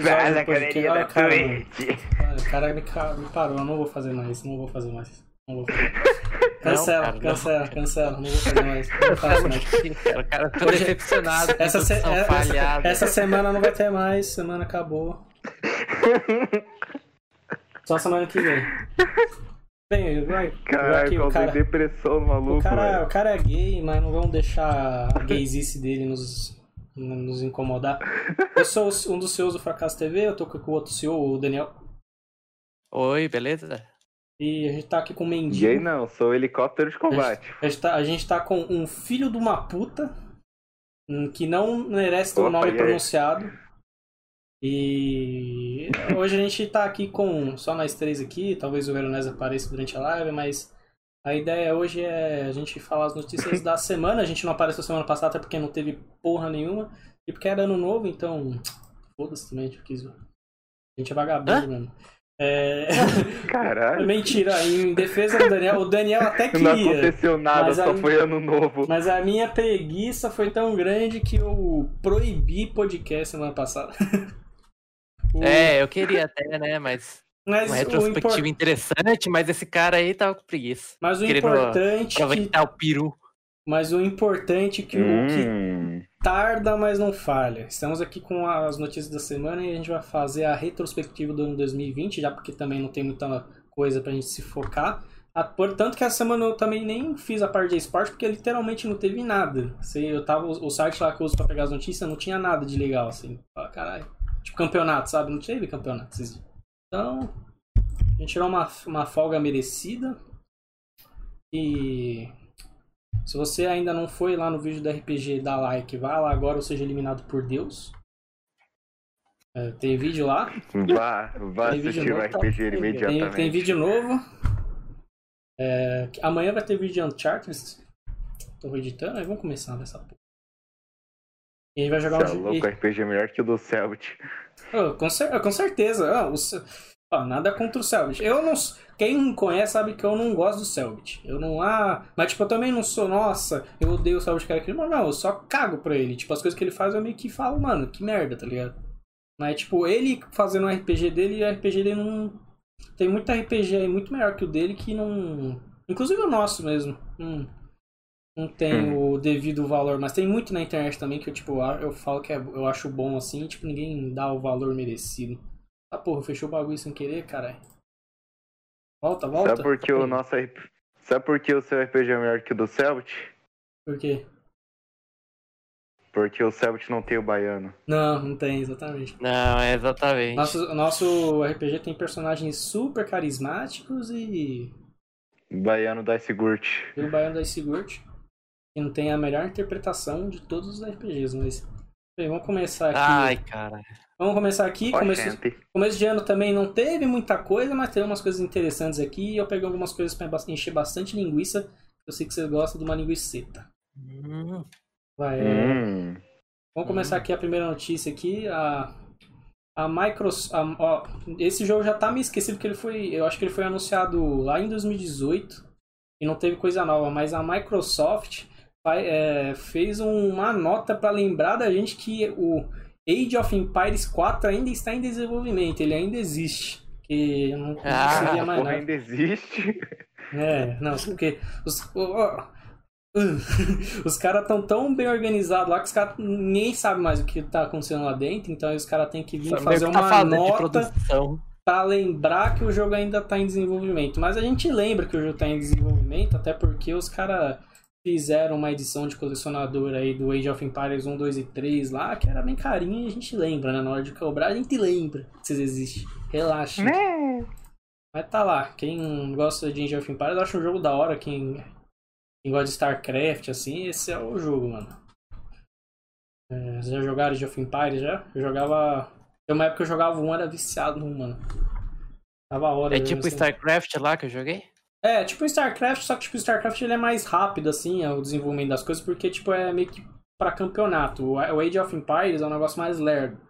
episódio do podcast. galerinha Ah, cara. Twitch. O cara me, me parou, eu não vou fazer mais, não vou fazer mais. Não vou fazer. Cancela, cara, não. cancela, cancela, não vou fazer mais. Não faço mais. Cara, o cara tô Hoje- decepcionado. com Essa, se- introdução essa, falhada. essa semana não vai ter mais, semana acabou. Só semana que vem. Bem, vai. vai Caralho, aqui, o cara, depressão maluco, o, cara, velho. o cara é gay, mas não vamos deixar a gaysice dele nos, nos incomodar. Eu sou um dos CEOs do Fracasso TV, eu tô com o outro CEO, o Daniel. Oi, beleza? E a gente tá aqui com o Mendigo. Gay não, sou helicóptero de combate. A gente, tá, a gente tá com um filho de uma puta hum, que não merece ter o nome e aí? pronunciado. E hoje a gente tá aqui com só nós três aqui, talvez o Veronese apareça durante a live, mas a ideia hoje é a gente falar as notícias da semana. A gente não apareceu semana passada até porque não teve porra nenhuma. E porque era ano novo, então. Foda-se também, a gente quis. A gente é vagabundo Hã? mesmo. É... Caralho. Mentira, em defesa do Daniel, o Daniel até Não queria. aconteceu nada, Mas só aí- foi ano novo. Mas a minha preguiça foi tão grande que eu proibi podcast semana passada. O- É, eu queria até, né? Mas mas, uma retrospectiva impor- interessante, mas esse cara aí tava com preguiça. mas o querendo importante que... O peru. mas o importante que o que Hum, tarda, mas não falha. Estamos aqui com as notícias da semana e a gente vai fazer a retrospectiva do ano 2020, já porque também não tem muita coisa pra gente se focar. Portanto que essa semana eu também nem fiz a parte de esporte, porque literalmente não teve nada. Assim, eu tava, o site lá que eu uso pra pegar as notícias não tinha nada de legal, assim. Fala, caralho. Tipo campeonato, sabe? Não teve campeonato esses dias. Então, a gente tirou uma, uma folga merecida. E se você ainda não foi lá no vídeo da RPG, dá like, vá lá agora ou seja eliminado por Deus. É, tem vídeo lá, vá, vá Tem vídeo assistir o novo, tá? RPG tem, imediatamente. tem vídeo novo. É, amanhã vai ter vídeo de Uncharted. Tô editando, aí vamos começar nessa porra. E a gente vai jogar Cê um é louco, RPG é melhor que o do Celt. Oh, com, cer- com certeza. Ah, o ah, nada contra o Selbit. Eu não. Quem conhece sabe que eu não gosto do Selbit. Eu não. Ah, mas tipo, eu também não sou. Nossa, eu odeio o Selbit, cara. Mas não, eu só cago pra ele. Tipo, as coisas que ele faz eu meio que falo, mano, que merda, tá ligado? Mas tipo, ele fazendo o RPG dele e o RPG dele não. Tem muito RPG aí muito melhor que o dele que não. Inclusive o nosso mesmo. Hum, não tem o devido valor, mas tem muito na internet também que eu, tipo, a- eu falo que é- eu acho bom assim, e, tipo, ninguém dá o valor merecido. Ah, porra, fechou o bagulho sem querer, caralho. Volta, volta. Sabe por que o Aí. nosso. Sabe por que o seu RPG é melhor que o do Celt? Por quê? Porque o Celt não tem o baiano. Não, não tem, exatamente. Não, é exatamente. Nosso, nosso RPG tem personagens super carismáticos e. O baiano da Sigurt. E o Baiano da Sigurd, que não tem a melhor interpretação de todos os RPGs, mas. Bem, vamos começar aqui. Ai, cara. Vamos começar aqui. Começo. Começo de ano também não teve muita coisa, mas teve umas coisas interessantes aqui. E eu peguei algumas coisas pra encher bastante linguiça. Eu sei que vocês gostam de uma linguiceta. Hum, Vai, é, Hum. Vamos começar aqui a primeira notícia aqui. A, a Microsoft. a- ó, esse jogo já tá meio esquecido porque ele foi. Eu acho que ele foi anunciado lá em 2018 e não teve coisa nova, mas a Microsoft é, fez uma nota para lembrar da gente que o Age of Empires 4 ainda está em desenvolvimento, ele ainda existe. Que eu não, Ah, mais Porra, ainda existe. É, não, porque os, os caras estão tão bem organizados lá que os caras ninguém sabe mais o que tá acontecendo lá dentro, então os caras têm que vir sabe fazer que tá uma nota pra lembrar que o jogo ainda tá em desenvolvimento. Mas a gente lembra que o jogo tá em desenvolvimento, até porque os caras fizeram uma edição de colecionador aí do Age of Empires 1, 2 e 3 lá, que era bem carinha e a gente lembra, né? Na hora de cobrar, a gente lembra que vocês existem. Relaxa. Né? Mas tá lá. Quem gosta de Age of Empires acha um jogo da hora. Quem, quem gosta de StarCraft, assim, esse é o jogo, mano. É, vocês já jogaram Age of Empires já? Eu jogava. Tem uma época que eu jogava um, era viciado no um, mano. Tava a hora. É tipo assim. StarCraft lá que eu joguei? É, tipo o StarCraft, só que tipo, o StarCraft ele é mais rápido, assim, é o desenvolvimento das coisas, porque tipo, é meio que pra campeonato. O Age of Empires é um negócio mais lerdo.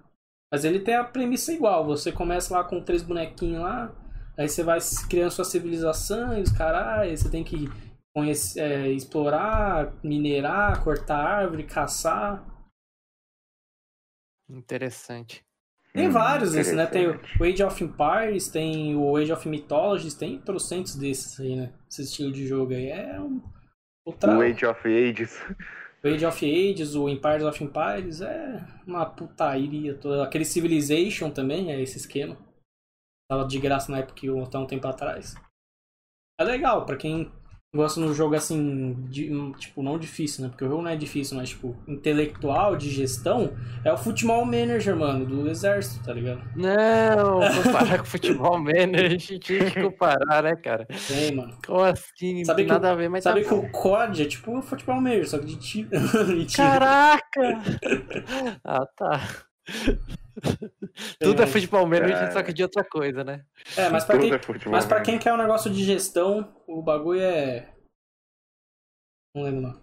Mas ele tem a premissa igual, você começa lá com três bonequinhos lá, aí você vai criando sua civilização e os caras, você tem que conhecer, é, explorar, minerar, cortar árvore, caçar. Interessante. Tem Hum, vários desses, né? Tem o Age of Empires, tem o Age of Mythologies, tem trocentos desses aí, né? Esse estilo de jogo aí. É um. Outra... O Age of Ages. O Age of Ages, o Empires of Empires é uma putaria toda. Aquele Civilization também é esse esquema. Tava de graça na época até um tempo atrás. É legal, pra quem gosta de um jogo assim, de- tipo, não difícil, né? Porque o jogo não é difícil, mas tipo, intelectual, de gestão, é o Futebol Manager, mano, do exército, tá ligado? Não, comparar com futebol manager, a gente tinha que comparar, né, cara? Tem, mano. Como assim? Sabe que tem nada a ver, mas Sabe tá que bom. o COD é tipo o Futebol Manager, só que de tiro. Caraca! ah, tá. Tudo é futebol manager, Cara. só que de outra coisa, né? É, mas pra Tudo quem, é futebol. Mas pra quem quer um negócio de gestão, o bagulho é. Não lembro não.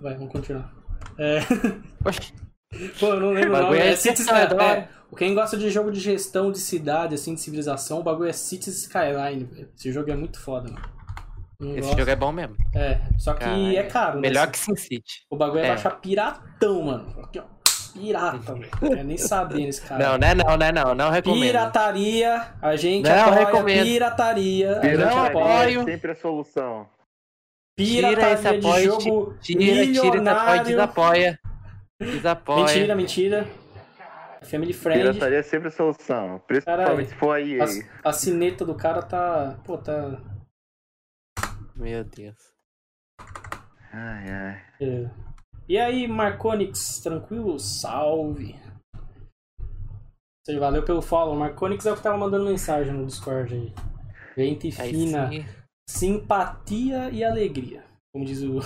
Vai, vamos continuar. É... Pô, eu não lembro O não. bagulho é É Cities é é. Quem gosta de jogo de gestão de cidade, assim, de civilização, o bagulho é Cities Skyline, velho. Esse jogo é muito foda, mano. Não Esse gosto. jogo é bom mesmo. É, só que Caralho. é caro, né? Melhor que SimCity. O bagulho é, É. baixar piratão, mano. Aqui, ó. Pirata, velho. Não quero nem saber nesse cara. Não, né? Não, né? Não, não recomendo. Pirataria, a gente Não, apoia recomendo. pirataria. A gente Não apoia apoio. é sempre a solução. Tira esse pirataria de apoio, jogo Tira, tira esse apoio, milionário. desapoia. Desapoia. Mentira, mentira. Family friend. Pirataria é sempre a solução. Principalmente Caralho. se for aí. A, a sineta do cara tá. Pô, tá. Meu Deus. Ai, ai. é. E aí, Marconix, tranquilo? Salve. Você valeu pelo follow. Marconix é o que tava mandando mensagem no Discord aí. Gente Aí fina. sim. Simpatia e alegria. Como diz o.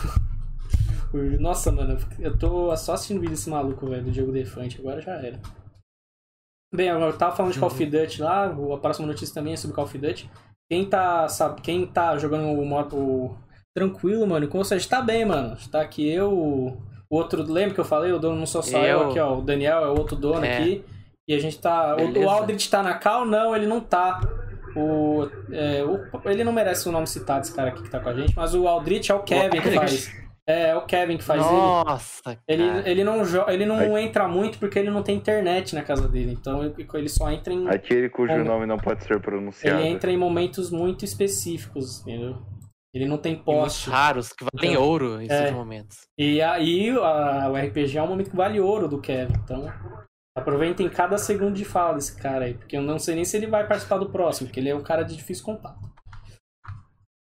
Nossa, mano, eu tô só assistindo vídeo desse maluco, velho, do Diogo Defante, agora já era. Bem, agora eu tava falando de Call of Duty lá, a próxima notícia também é sobre Call of Duty. Quem tá, sabe, quem tá jogando o modo tranquilo, mano, com você tá bem, mano. Tá aqui eu, o outro, lembra que eu falei? O dono não sou só eu, Eu. aqui, ó. O Daniel é o outro dono É. aqui. E a gente tá. O, o Beleza. Aldrich tá na cal? Não, ele não tá. O, é, o- ele não merece o nome citado, esse cara aqui que tá com a gente, mas o Aldrich é o Kevin que Aldrich. faz. É, é o Kevin que faz ele. Nossa, Ele, ele não, ele não entra muito porque ele não tem internet na casa dele. Então ele- ele só entra em. Aquele cujo Como? nome não pode ser pronunciado. Ele entra em momentos muito específicos, entendeu? Ele não tem poste. raros que valem Então, ouro em é. momentos. E aí a- o RPG é um momento que vale ouro do Kevin. Então aproveitem cada segundo de fala desse cara aí. Porque eu não sei nem se ele vai participar do próximo, porque ele é um cara de difícil contato.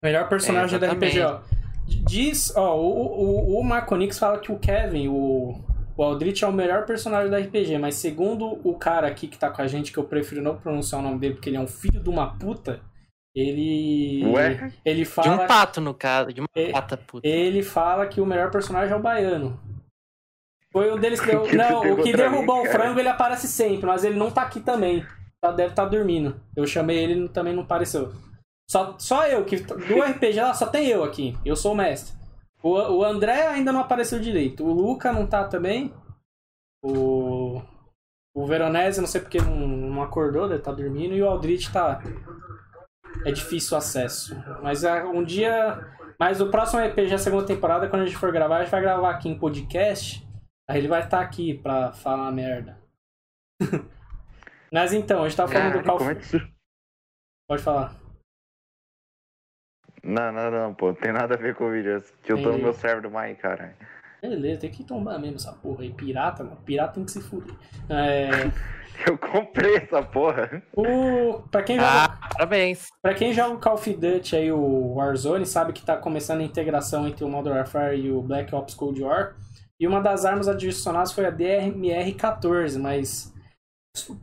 Melhor personagem É, da. RPG, ó. Diz, ó, o, o, o Marconix fala que o Kevin, o, o Aldrich é o melhor personagem da RPG, mas segundo o cara aqui que tá com a gente, que eu prefiro não pronunciar o nome dele porque ele é um filho de uma puta, ele. Ué? Ele De fala. um pato, no caso. De uma É, pata, puta. Ele fala que o melhor personagem é o baiano. Foi o deles que deu. Não, o que contra mim, derrubou o cara. frango ele aparece sempre, mas ele não tá aqui também. Tá- Deve estar dormindo. Eu chamei ele ele também não apareceu. Só, só eu, que do RPG lá só tem eu aqui. Eu sou o mestre. O, o André ainda não apareceu direito. O Luca não tá também. O. O Veronese, não sei porque não, não acordou, deve estar dormindo. E o Aldrich tá. É difícil o acesso. Mas é, um dia. Mas o próximo RPG, a segunda temporada, quando a gente for gravar, a gente vai gravar aqui em podcast. Aí ele vai estar aqui pra falar merda. Mas então, a gente tava falando do Call é que. Pode falar. Não, não, não, pô. Não tem nada a ver com o vídeo. é eu tô no meu server do Mine, cara. Beleza, tem que tombar mesmo essa porra aí. Pirata, mano. Pirata tem que se fuder. É, Eu comprei essa porra. o... pra, quem joga... Ah, parabéns. pra quem joga o Call of Duty aí, o Warzone, sabe que tá começando a integração entre o Modern Warfare e o Black Ops Cold War. E uma das armas adicionadas foi a DMR-14, mas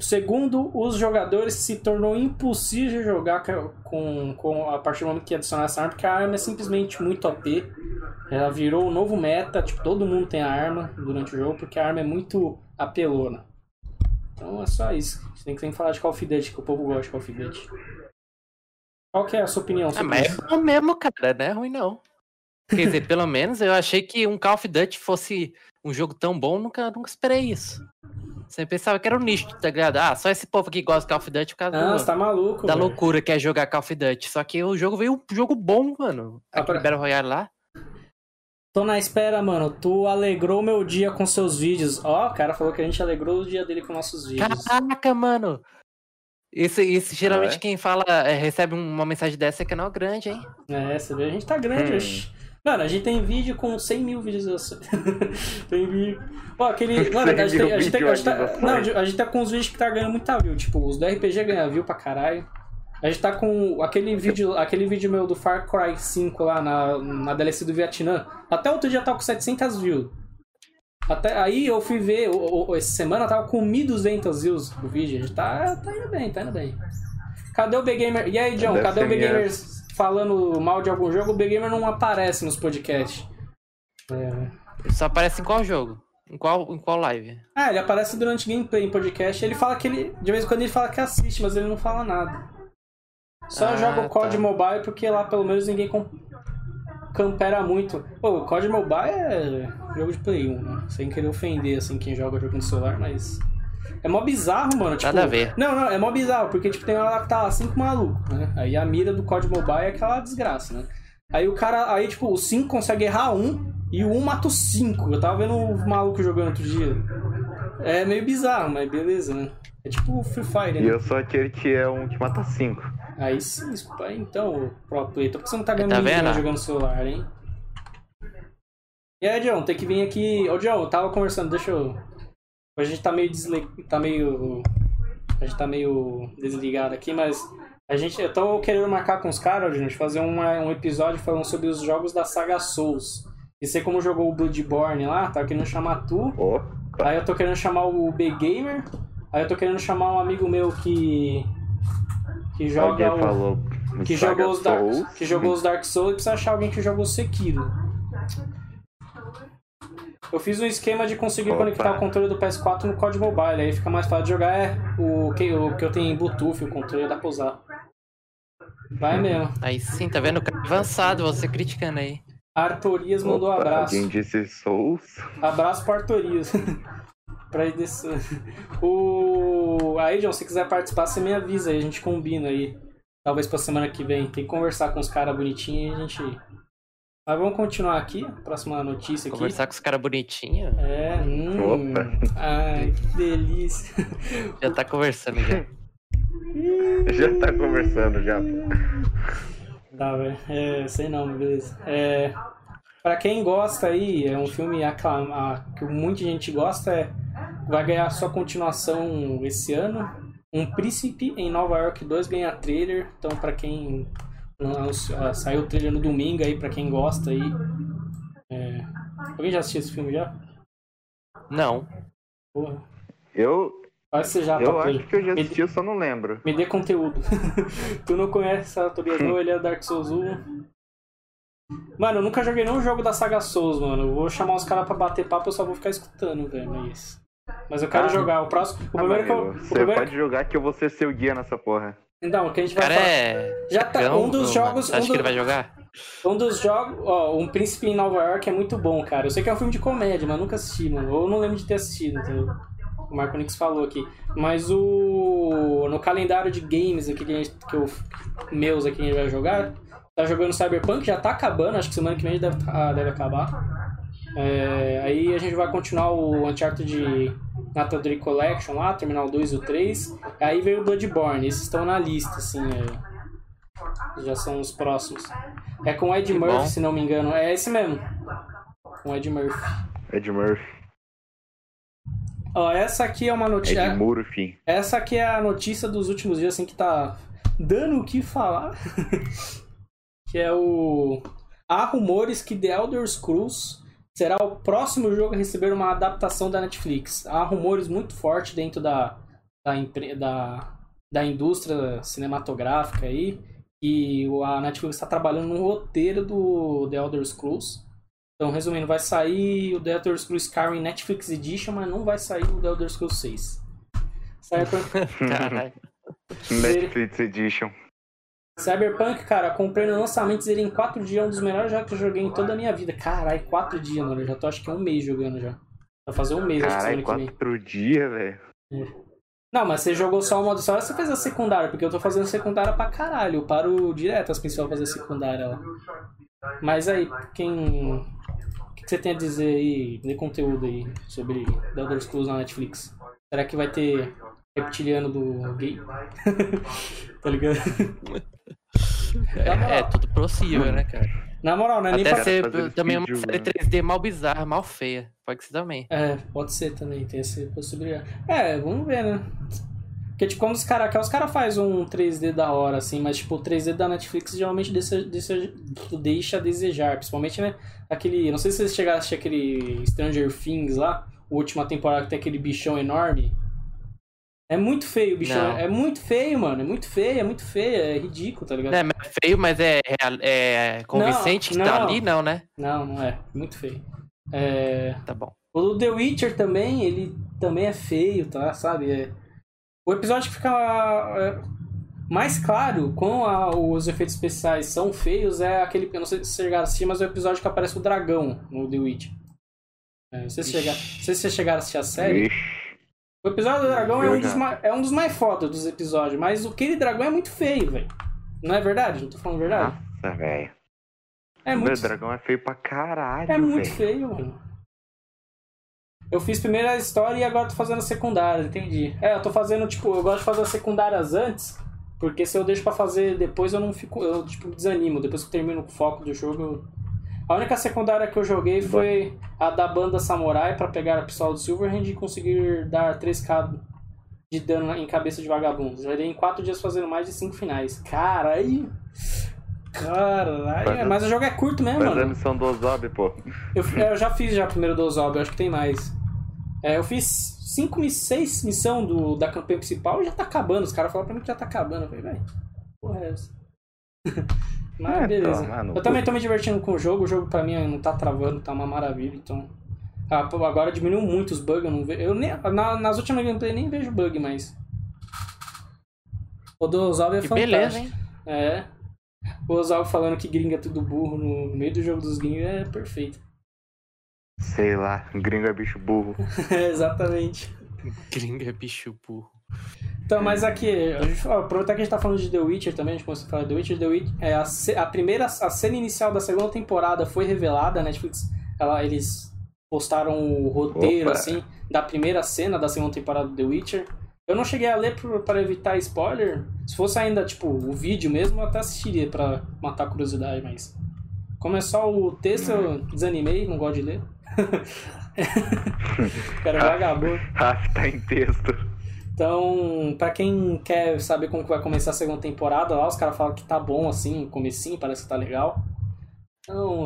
segundo os jogadores se tornou impossível jogar com, com a partir do momento que adicionar essa arma, porque a arma é simplesmente muito OP. Ela virou o novo meta, tipo, todo mundo tem a arma durante o jogo, porque a arma é muito apelona. Então é só isso. Você tem que sempre falar de Call of Duty, que o povo gosta de Call of Duty. Qual que é a sua opinião Ah, sobre mas isso? é mesmo, cara. Não é ruim, não. Quer dizer, pelo menos eu achei que um Call of Duty fosse um jogo tão bom, nunca, nunca esperei isso. Sempre pensava que era um nicho, tá ligado? Ah, só esse povo aqui gosta de Call of Duty por causa Ah, do- você tá maluco, da loucura que é jogar Call of Duty. Só que o jogo veio um jogo bom, mano. Ah, pra- Battle Royale lá. Tô na espera, mano. Tu alegrou meu dia com seus vídeos. Ó, o cara falou que a gente alegrou o dia dele com nossos vídeos. Caraca, mano! Isso, isso geralmente Ah, é? quem fala, é, recebe uma mensagem dessa é canal grande, hein? É, você vê, a gente tá grande Hum. hoje. Mano, a gente tem vídeo com 100 mil visualizações. tem vídeo. Ó, aquele. Mano, a gente, tem, a, gente tem, a, gente tá, não, a gente tá com os vídeos que tá ganhando muita view. Tipo, os do RPG ganham view pra caralho. A gente tá com aquele vídeo, aquele vídeo meu do Far Cry 5 lá na, na DLC do Vietnã. Até outro dia tava com 700 views. Até aí eu fui ver, o- o- essa semana tava com 1.200 views o vídeo. A gente tá, tá indo bem, tá indo bem. Cadê o B-Gamer? E aí, John, Deve cadê o B-Gamer falando mal de algum jogo? O B-Gamer não aparece nos podcasts. É. Ele só aparece em qual jogo? Em qual, em qual live? Ah, ele aparece durante gameplay em podcast. Ele fala que ele. De vez em quando ele fala que assiste, mas ele não fala nada. Só Ah, joga o COD tá. Mobile porque lá pelo menos ninguém com... campera muito. Pô, o COD Mobile é jogo de Play 1, né? Sem querer ofender assim quem joga jogo no celular, mas. É mó bizarro, mano. Tipo, Nada a ver. Não, não, é mó bizarro, porque tipo, tem hora lá que tá cinco malucos, né? Aí a mira do COD Mobile é aquela desgraça, né? Aí o cara. Aí, tipo, o 5 consegue errar um e o 1 mata o 5. Eu tava vendo o maluco jogando outro dia. É meio bizarro, mas beleza, né? É tipo Free Fire, E né? eu sou aquele que é um que mata cinco. Aí sim, isso- então, pro player. Por que você não tá ganhando Tá milhões vendo? jogando celular, hein? E aí, John, tem que vir aqui. Ô, John, eu tava conversando, deixa eu. Hoje a gente tá meio desli... tá meio. A gente tá meio desligado aqui, mas. A gente, eu tô querendo marcar com os caras, gente, fazer uma- um episódio falando sobre os jogos da saga Souls. E você como jogou o Bloodborne lá, tava querendo chamar tu. Opa. Aí eu tô querendo chamar o B-Gamer. Aí eu tô querendo chamar um amigo meu que. Que joga o. falou. Que jogou, os Dark, Souls. que jogou os Dark Souls e precisa achar alguém que jogou Sekiro. Eu fiz um esquema de conseguir Opa. conectar o controle do PS4 no COD Mobile, aí fica mais fácil de jogar. É o que, o que eu tenho em Bluetooth, o controle dá pra usar. Vai mesmo. Aí sim, tá vendo? Cara Avançado, você criticando aí. Artorias mandou Opa, abraço. Alguém disse Souls. Abraço para Artorias. pra ir desse... O... Aí, John, se quiser participar, você me avisa aí, a gente combina aí. Talvez pra semana que vem. Tem que conversar com os caras bonitinhos e a gente. Mas vamos continuar aqui. Próxima notícia aqui. Conversar com os caras bonitinhos. É, hum. Opa. Ai, que delícia. Já tá conversando já. Já tá conversando já. Tá, velho. É, sei não, beleza. É, pra quem gosta aí, é um filme aclam- que muita gente gosta, é, vai ganhar sua continuação esse ano. Um Príncipe em Nova York 2 ganha trailer. Então, pra quem. não- ah, saiu o trailer no domingo aí, pra quem gosta aí. É, alguém já assistiu esse filme já? Não. Porra. Eu, que você já eu tá acho que eu já assisti, eu só não lembro. Me dê conteúdo. tu não conhece a Tobias não, ele é Dark Souls 1. Mano, eu nunca joguei nenhum jogo da saga Souls, mano. Eu vou chamar os caras pra bater papo, eu só vou ficar escutando, velho. É isso. Mas eu quero Ah. jogar. O próximo. O Ah, primeiro que eu. Você primeiro pode jogar que eu vou ser seu guia nessa porra. Então, o que a gente vai cara falar. é. Já tá. chacão, Um dos ô, jogos. Você acha Um, que ele do- vai jogar? um dos jogos. Ó, Um Príncipe em Nova York é muito bom, cara. Eu sei que é um filme de comédia, mas nunca assisti, mano. Ou não lembro de ter assistido, entendeu? O Marco Nix falou aqui. Mas o. No calendário de games aqui que, a gente, que eu. Meus aqui que a gente vai jogar. Tá jogando Cyberpunk, já tá acabando, acho que semana que vem deve, ah, deve acabar. É, aí a gente vai continuar o Uncharted Nathan Drake Collection lá, terminar o 2 e o 3. Aí veio o Bloodborne, esses estão na lista, assim, é, já são os próximos. É com o Ed Que Murphy, bom. se não me engano, é esse mesmo. Com o Ed Murphy. Ed Murphy. Ó, essa aqui é uma notícia. Ed Murphy. Essa aqui é a notícia dos últimos dias, assim, que tá dando o que falar. que é o. Há rumores que The Elder Scrolls será o próximo jogo a receber uma adaptação da Netflix. Há rumores muito fortes dentro da, da, empre- da, da indústria cinematográfica aí. E o- a Netflix está trabalhando no roteiro do The Elder Scrolls. Então, resumindo, vai sair o The Elder Scrolls Skyrim Netflix Edition, mas não vai sair o The Elder Scrolls 6. Cyberpunk, Caralho. Netflix Edition. Cyberpunk, cara, comprei no lançamento dele em 4 dias, é um dos melhores jogos que eu joguei em toda a minha vida. Caralho, 4 dias, mano. Eu já tô acho que um mês jogando já. Vai fazer um mês, acho que semana que vem. quatro dias, velho. Não, mas você jogou só o modo história, você fez a secundária, porque eu tô fazendo secundária pra caralho. Eu paro direto as principais pra fazer secundária lá. Mas aí, quem. que você tem a dizer aí, de conteúdo aí, sobre The Elder Scrolls na Netflix? Será que vai ter reptiliano do gay? tá ligado? É, é tudo possível, né, cara? Na moral, não é nem Até pra... ser- também uma série né? 3D mal bizarra, mal feia. Pode ser também. É, pode ser também, tem essa possibilidade. É, vamos ver, né? Porque, tipo, quando os caras os cara fazem um 3D da hora, assim, mas, tipo, o 3D da Netflix geralmente deixa, deixa, deixa a desejar. Principalmente, né? Aquele. Não sei se vocês chegaram a assistir aquele Stranger Things lá, a última temporada que tem aquele bichão enorme. É muito feio o bichão. Não. É muito feio, mano. É muito feio, é muito feio, é ridículo, tá ligado? É, mas é feio, mas é, real- é convincente que tá não. ali, não, né? Não, não é. Muito feio. É. Tá bom. O The Witcher também, ele também é feio, tá? Sabe? É... O episódio que fica é, mais claro com a- os efeitos especiais são feios é aquele. Eu não sei se vocês chegaram a assistir, mas é o episódio que aparece o dragão no The Witcher. É, não, sei se chegar, não sei se vocês chegaram a assistir a série. Ixi, O episódio do dragão é um, dos mais, é um dos mais foda dos episódios, mas aquele dragão é muito feio, velho. Não é verdade? Não tô falando verdade? nossa, velho. É muito dragão é feio pra caralho, É muito velho. feio, mano. Eu fiz primeiro a história e agora tô fazendo a secundária, entendi. É, eu tô fazendo, tipo, eu gosto de fazer as secundárias antes, porque se eu deixo pra fazer depois eu não fico, eu, tipo, desanimo. Depois que eu termino o foco do jogo, eu... A única secundária que eu joguei foi a da banda Samurai pra pegar a pistola do Silverhand e conseguir dar 3k de dano em cabeça de vagabundos. Dei em 4 dias fazendo mais de 5 finais. Caralho! Caralho! A- Mas o jogo é curto mesmo, mano. a missão do Ozob, pô. Eu, eu já fiz já primeiro do Ozob, acho que tem mais. É, eu fiz 5, 6 missão do, da campanha principal e já tá acabando. Os caras falaram pra mim que já tá acabando. Eu falei, velho, porra é essa? Mas É, beleza. mano, eu também tô me divertindo com o jogo, o jogo pra mim não tá travando, tá uma maravilha, então. Ah, pô, agora diminuiu muito os bugs, eu não vejo. Eu nem, na- nas últimas gameplay nem vejo bug mais. O do Ozob é Que fantástico. beleza, hein? É. O Osalvo falando que gringa é tudo burro no meio do jogo dos gringos é perfeito. Sei lá, gringo é bicho burro. É, exatamente. Gringa é bicho burro. Então, mas aqui, a gente- aproveitar que a gente tá falando de The Witcher também, a gente começou a falar de The Witcher, The Witcher é a, a primeira, a cena inicial da segunda temporada foi revelada, a Netflix, ela, eles postaram o roteiro, Opa. assim, da primeira cena da segunda temporada do The Witcher. Eu não cheguei a ler para evitar spoiler, se fosse ainda, tipo, o vídeo mesmo, eu até assistiria pra matar a curiosidade, mas... Como é só o texto, eu desanimei, não gosto de ler. Cara, vagabundo. Ah, tá em texto. Então, pra quem quer saber como que vai começar a segunda temporada, lá os caras falam que tá bom assim, o comecinho, parece que tá legal. Então,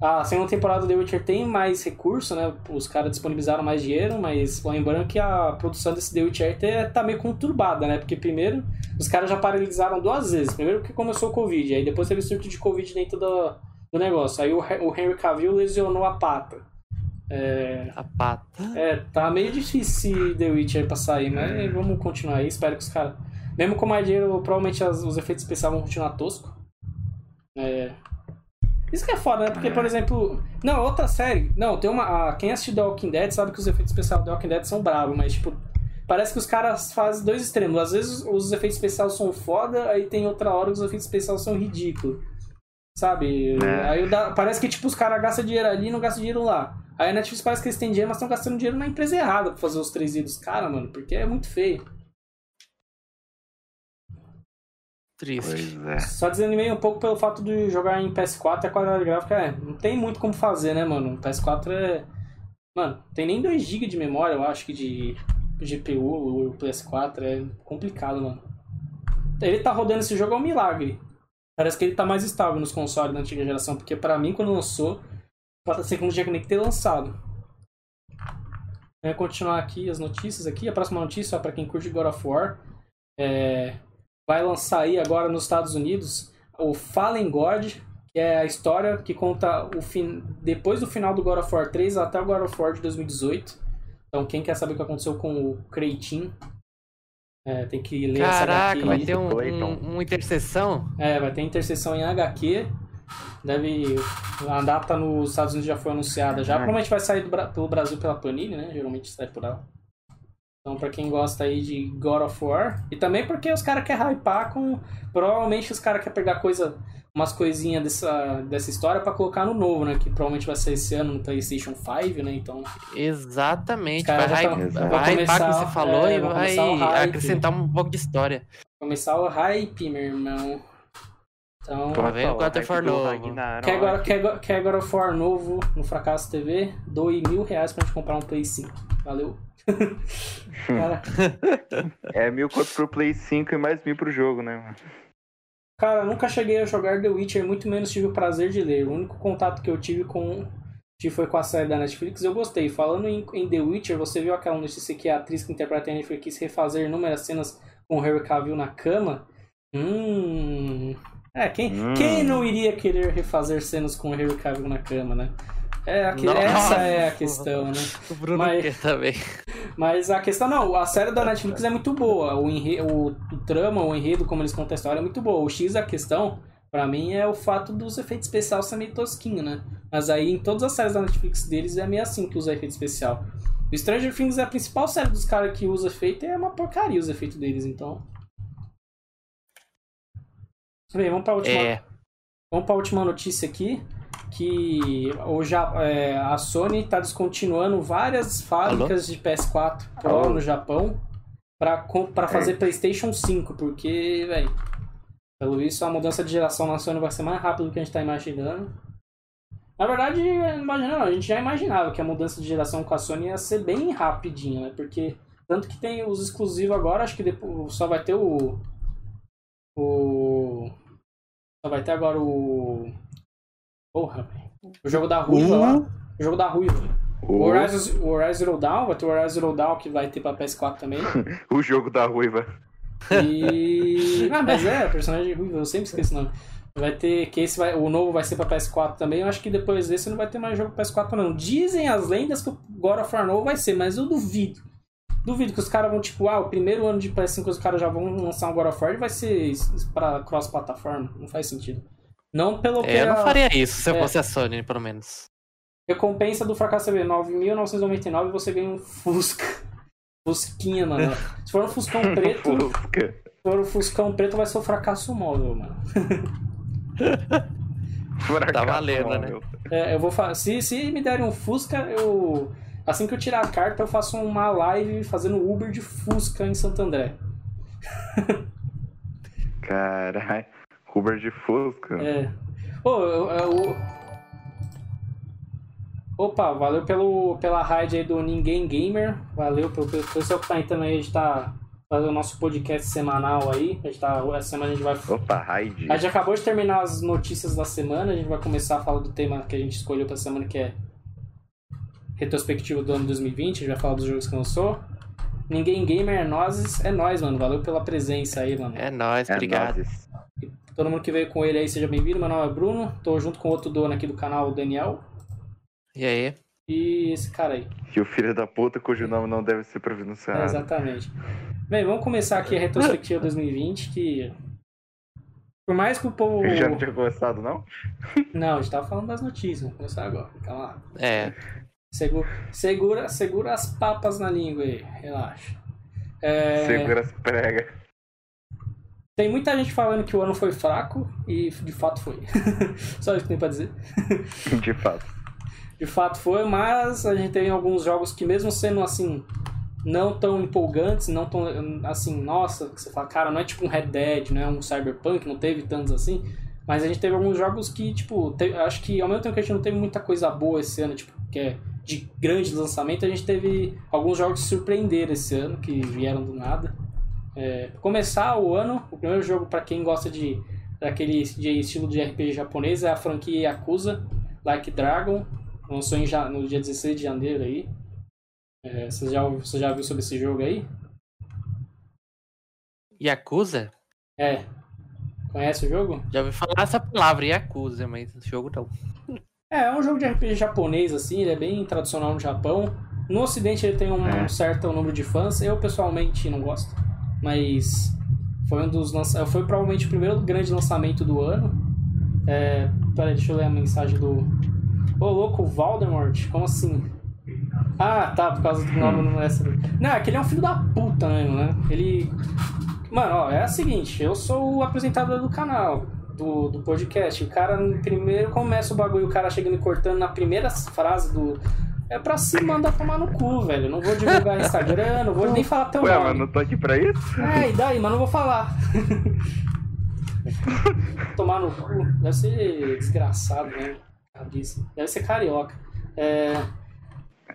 a segunda temporada do The Witcher tem mais recurso, né? Os caras disponibilizaram mais dinheiro, mas lembrando que a produção desse The Witcher tá- tá meio conturbada, né? Porque primeiro, os caras já paralisaram duas vezes. Primeiro porque começou o Covid, aí depois teve surto de Covid dentro do, do negócio. Aí o Henry Cavill lesionou a pata. É, A pata. é, tá meio difícil The Witcher pra sair, mas vamos continuar aí. Espero que os caras. Mesmo com mais dinheiro, provavelmente as- os efeitos especiais vão continuar tosco. É. Isso que é foda, né? Porque, por exemplo. Não, outra série. Não, tem uma. a- quem assistiu The Walking Dead sabe que os efeitos especiais do The Walking Dead são bravos, mas, tipo. Parece que os caras fazem dois extremos. Às vezes os efeitos especiais são foda, aí tem outra hora que os efeitos especiais são ridículos. Sabe? É. Aí dá- parece que tipo, os caras gastam dinheiro ali e não gastam dinheiro lá. Aí a Netflix parece que eles têm dinheiro, mas estão gastando dinheiro na empresa errada pra fazer os 3D dos caras, mano. Porque é muito feio. Triste. Pois é. Só desanimei um pouco pelo fato de jogar em PS4 e a qualidade gráfica é. Não tem muito como fazer, né, mano? O PS4 é. Mano, tem nem 2GB de memória, eu acho que de GPU, o PS4 é complicado, mano. Ele tá rodando esse jogo é um milagre. Parece que ele tá mais estável nos consoles da antiga geração, porque pra mim, quando lançou, ser que nem que ter lançado. Vamos continuar aqui as notícias aqui. A próxima notícia, ó, pra quem curte God of War, é, vai lançar aí agora nos Estados Unidos o Fallen God, que é a história que conta o fim, depois do final do God of War 3 até o God of War de 2018. Então quem quer saber o que aconteceu com o Kratin, é, tem que ler essa Caraca, HQ vai ter um, Clayton. um, uma interseção? É, vai ter interseção em HQ. Deve. A data nos Estados Unidos já foi anunciada já. Ah. Provavelmente vai sair do Bra- pelo Brasil pela Panini, né? Geralmente sai por lá. Então, pra quem gosta aí de God of War. E também porque os caras querem hypar com. Provavelmente os caras querem pegar coisa umas coisinhas dessa, dessa história pra colocar no novo, né? Que provavelmente vai ser esse ano no PlayStation 5, né? Então. Exatamente. Vai, tão- vai vai hypar, como começar- você falou, é, e vai vai começar o hype. acrescentar um pouco de história. Começar o hype, meu irmão. Então. Tá vendo? Nossa, God of o War novo. Ragnarok. Quer agora, quer, quer agora for novo no Fracasso TV? Doe mil reais pra gente comprar um Play 5. Valeu. cara, É mil conto pro Play 5 e mais mil pro jogo, né, mano? cara, nunca cheguei a jogar The Witcher, muito menos tive o prazer de ler. O único contato que eu tive com que foi com a série da Netflix, eu gostei. Falando em, em The Witcher, você viu aquela notícia que a atriz que interpreta a Yennefer quis refazer inúmeras cenas com o Henry Cavill na cama? Hum... É, quem, Hum. quem não iria querer refazer cenas com o Henry Cavill na cama, né? É, aqui- Nossa. essa é a questão, né? O Bruno Mas- quer também. Mas a questão não, a série da Netflix é muito boa. O, enre, o, o trama, o enredo, como eles contam a história, é muito boa. O X, a questão, pra mim, é o fato dos efeitos especiais ser meio tosquinho, né? Mas aí em todas as séries da Netflix deles é meio assim que usa efeito especial. O Stranger Things é a principal série dos caras que usa efeito e é uma porcaria os efeitos deles, então. Bem, vamos pra última. É, Vamos para a última notícia aqui, que o Ja- é, a Sony está descontinuando várias fábricas de PS4 Pro Alô? no Japão para fazer PlayStation 5, porque, velho, pelo visto a mudança de geração na Sony vai ser mais rápida do que a gente está imaginando. Na verdade, imagina, não, a gente já imaginava que a mudança de geração com a Sony ia ser bem rapidinho, né? Porque tanto que tem os exclusivos agora, acho que depois só vai ter o o vai ter agora o. Porra, velho. O jogo da Ruiva lá. O jogo da Ruiva. O O, Horizon, o Horizon Zero Dawn, vai ter o Horizon Zero Dawn que vai ter pra PS4 também. o jogo da ruiva. E. Ah, mas é, personagem Ruiva, eu sempre esqueço o nome. Vai ter. Que esse vai. O novo vai ser pra PS4 também. Eu acho que depois desse não vai ter mais jogo pra PS4, não. Dizem as lendas que o God of War novo vai ser, mas eu duvido. Duvido que os caras vão, tipo, ah, o primeiro ano de PS5 os caras já vão lançar um God of War e vai ser pra cross-plataforma. Não faz sentido. Não pelo que é, eu não faria isso se eu É. fosse a Sony, pelo menos. Recompensa do fracasso é 9.999 e você ganha um Fusca. Fusquinha, mano. Se for um Fuscão preto, Fusca. se for um Fuscão preto, vai ser o fracasso móvel, mano. Fracasso valendo, né? móvel. É, eu vou fa- se, se me derem um Fusca, eu. Assim que eu tirar a carta, eu faço uma live fazendo Uber de Fusca em Santo André. Caralho. Uber de Fusca. É. Ô, eu, eu- Opa, valeu pelo, pela raid aí do Ninguém Gamer. Valeu pelo pelo pessoal que tá entrando aí. A gente tá fazendo o nosso podcast semanal aí. A gente tá, essa semana a gente vai. Opa, Raid. A gente acabou de terminar as notícias da semana. A gente vai começar a falar do tema que a gente escolheu pra semana, que é retrospectivo do ano 2020. A gente vai falar dos jogos que lançou. Ninguém Gamer é nós, é nós, mano. Valeu pela presença aí, mano. É nóis, É obrigado. nóis. Todo mundo que veio com ele aí, seja bem-vindo. Meu nome é Bruno. Tô junto com outro dono aqui do canal, o Daniel. E aí? E esse cara aí. E o filho da puta cujo nome não deve ser É, pronunciado. exatamente. Bem, vamos começar aqui a retrospectiva 2020, que. Por mais que o povo. Já não tinha começado, não? Não, a gente tava falando das notícias, vamos começar agora. Calma lá. É, Segura, segura, segura as papas na língua aí, relaxa. É, Segura as pregas. Tem muita gente falando que o ano foi fraco e de fato foi. Só isso que tem pra dizer. De fato. De fato foi, mas a gente tem alguns jogos que mesmo sendo assim não tão empolgantes, não tão assim, nossa, que você fala, cara, não é tipo um Red Dead, não é um Cyberpunk, não teve tantos assim, mas a gente teve alguns jogos que, tipo, acho que ao mesmo tempo que a gente não teve muita coisa boa esse ano, tipo, que é de grande lançamento, a gente teve alguns jogos que surpreenderam esse ano, que vieram do nada. É, pra começar o ano, o primeiro jogo para quem gosta de daquele de estilo de RPG japonês é a franquia Yakuza Like Dragon, lançou em no dia 16 de janeiro aí. É, você, já, você já viu sobre esse jogo aí? Yakuza? É. Conhece o jogo? Já ouvi falar essa palavra, Yakuza, mas esse jogo não. É, é um jogo de RPG japonês, assim, ele é bem tradicional no Japão. No ocidente ele tem um, É. certo número de fãs, eu pessoalmente não gosto, mas foi um dos lança... foi provavelmente o primeiro grande lançamento do ano. É... Peraí, deixa eu ler a mensagem do. Ô louco, Voldemort? Como assim? Ah, tá, por causa do nome não é essa. Não, é que ele é um filho da puta mesmo, né? Ele. Mano, ó, é o seguinte, eu sou o apresentador do canal. Do, do podcast. O cara no primeiro começa o bagulho, o cara chegando e cortando na primeira frase do. É pra se mandar tomar no cu, velho. Não vou divulgar Instagram, não vou nem falar teu Ué, nome. mas não tô aqui pra isso? É, e daí, mas não vou falar. Tomar no cu. Deve ser desgraçado, né? Deve ser carioca. É...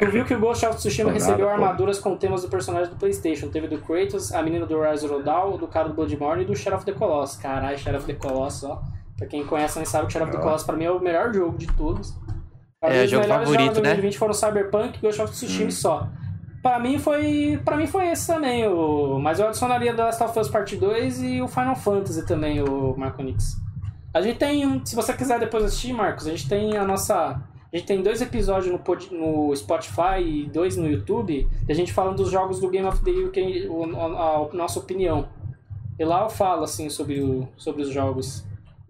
Tu viu que o Ghost of Tsushima Nada, recebeu pô. armaduras com temas do personagem do Playstation. Teve do Kratos, a menina do Rise of Dawn, do cara do Bloodborne e do Shadow of the Colossus. Caralho, Shadow of the Colossus, ó. Pra quem conhece, nem sabe que Shadow of the. Colossus pra mim é o melhor jogo de todos. Pra É, mim, os jogo melhores favorito, jogos de né? 2020 foram Cyberpunk e Ghost of Tsushima Hum. só. Pra mim foi. Pra mim foi esse também, o... mas eu adicionaria The Last of Us Part 2 e o Final Fantasy também, o Marco Nix. A gente tem. Se você quiser depois assistir, Marcos, a gente tem a nossa. A gente tem dois episódios no, pod- no Spotify e dois no YouTube, da gente falando dos jogos do Game of the Year, que o- a, a nossa opinião. E lá eu falo assim sobre, o, sobre os jogos.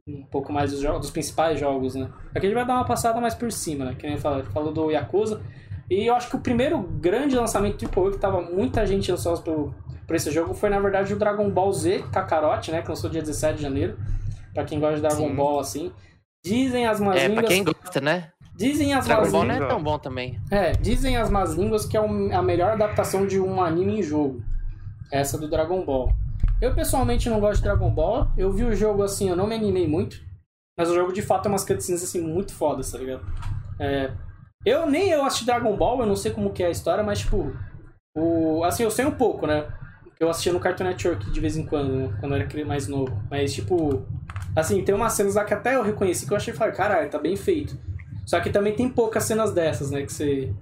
Um pouco mais dos, jogos, dos principais jogos, né? Aqui a gente vai dar uma passada mais por cima, né? Que nem falou, falou do Yakuza. E eu acho que o primeiro grande lançamento AAA que tava muita gente ansiosa por, por esse jogo foi, na verdade, o Dragon Ball Z Kakarot, né? Que lançou dia 17 de janeiro. Pra quem gosta de Dragon Sim. Ball, assim. Dizem as más É, pra quem gosta, né? Dizem as Dragon más Ball línguas... não é tão bom também. É, dizem as más línguas que é a melhor adaptação de um anime em jogo. Essa do Dragon Ball. Eu pessoalmente não gosto de Dragon Ball. Eu vi o jogo assim, eu não me animei muito. Mas o jogo de fato é umas cutscenes assim muito fodas, tá ligado? É, eu nem eu assisti Dragon Ball, eu não sei como que é a história, mas tipo. O, assim, eu sei um pouco, né? Eu assistia no Cartoon Network de vez em quando, quando eu era mais novo. Mas tipo. Assim, tem umas cenas lá que até eu reconheci que eu achei e falei, caralho, tá bem feito. Só que também tem poucas cenas dessas, né? Que você.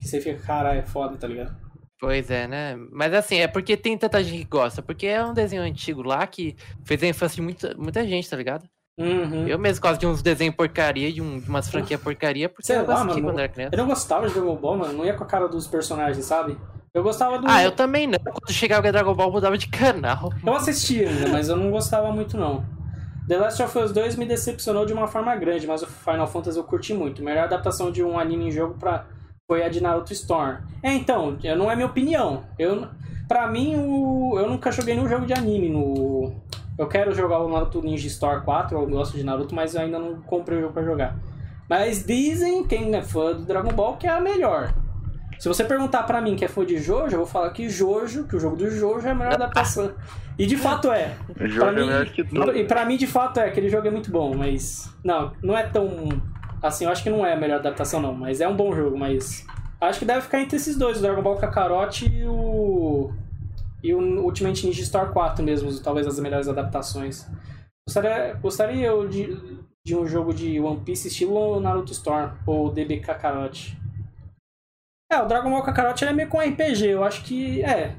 Que você fica, caralho, é foda, tá ligado? Pois é, né? Mas assim, é porque tem tanta gente que gosta. Porque é um desenho antigo lá que fez a infância de muita, muita gente, tá ligado? Uhum. Eu mesmo gosto de uns desenhos porcaria, de, um, de umas franquias porcaria, porque Sei eu lá, mano, quando era criança. Eu não gostava de Dragon Ball, mano. Não ia com a cara dos personagens, sabe? Eu gostava do. Ah, eu também não. Quando chegava o Dragon Ball, eu mudava de canal. Eu assistia ainda, mas eu não gostava muito, não. The Last of Us 2 me decepcionou de uma forma grande, mas o Final Fantasy eu curti muito. Melhor adaptação de um anime em jogo pra... foi a de Naruto Storm. É, então, não é minha opinião. Eu, pra mim, o... eu nunca joguei nenhum jogo de anime no... Eu quero jogar o Naruto Ninja Storm 4, eu gosto de Naruto, mas ainda não comprei o jogo pra jogar. Mas dizem, quem é fã do Dragon Ball, que é a melhor. Se você perguntar pra mim que é fã de Jojo, eu vou falar que Jojo, que o jogo do Jojo é a melhor adaptação. E de fato é. O jogo Pra é mim, melhor que tudo. e pra mim, de fato, é. Aquele jogo é muito bom, mas... Não, não é tão... Assim, eu acho que não é a melhor adaptação, não. Mas é um bom jogo, mas... Acho que deve ficar entre esses dois, o Dragon Ball Kakarot e o... E o Ultimate Ninja Star 4 mesmo, talvez as melhores adaptações. Gostaria, gostaria eu de, de um jogo de One Piece estilo Naruto Storm, ou DB Kakarot. É, o Dragon Ball Kakarot é meio com RPG, eu acho que... É,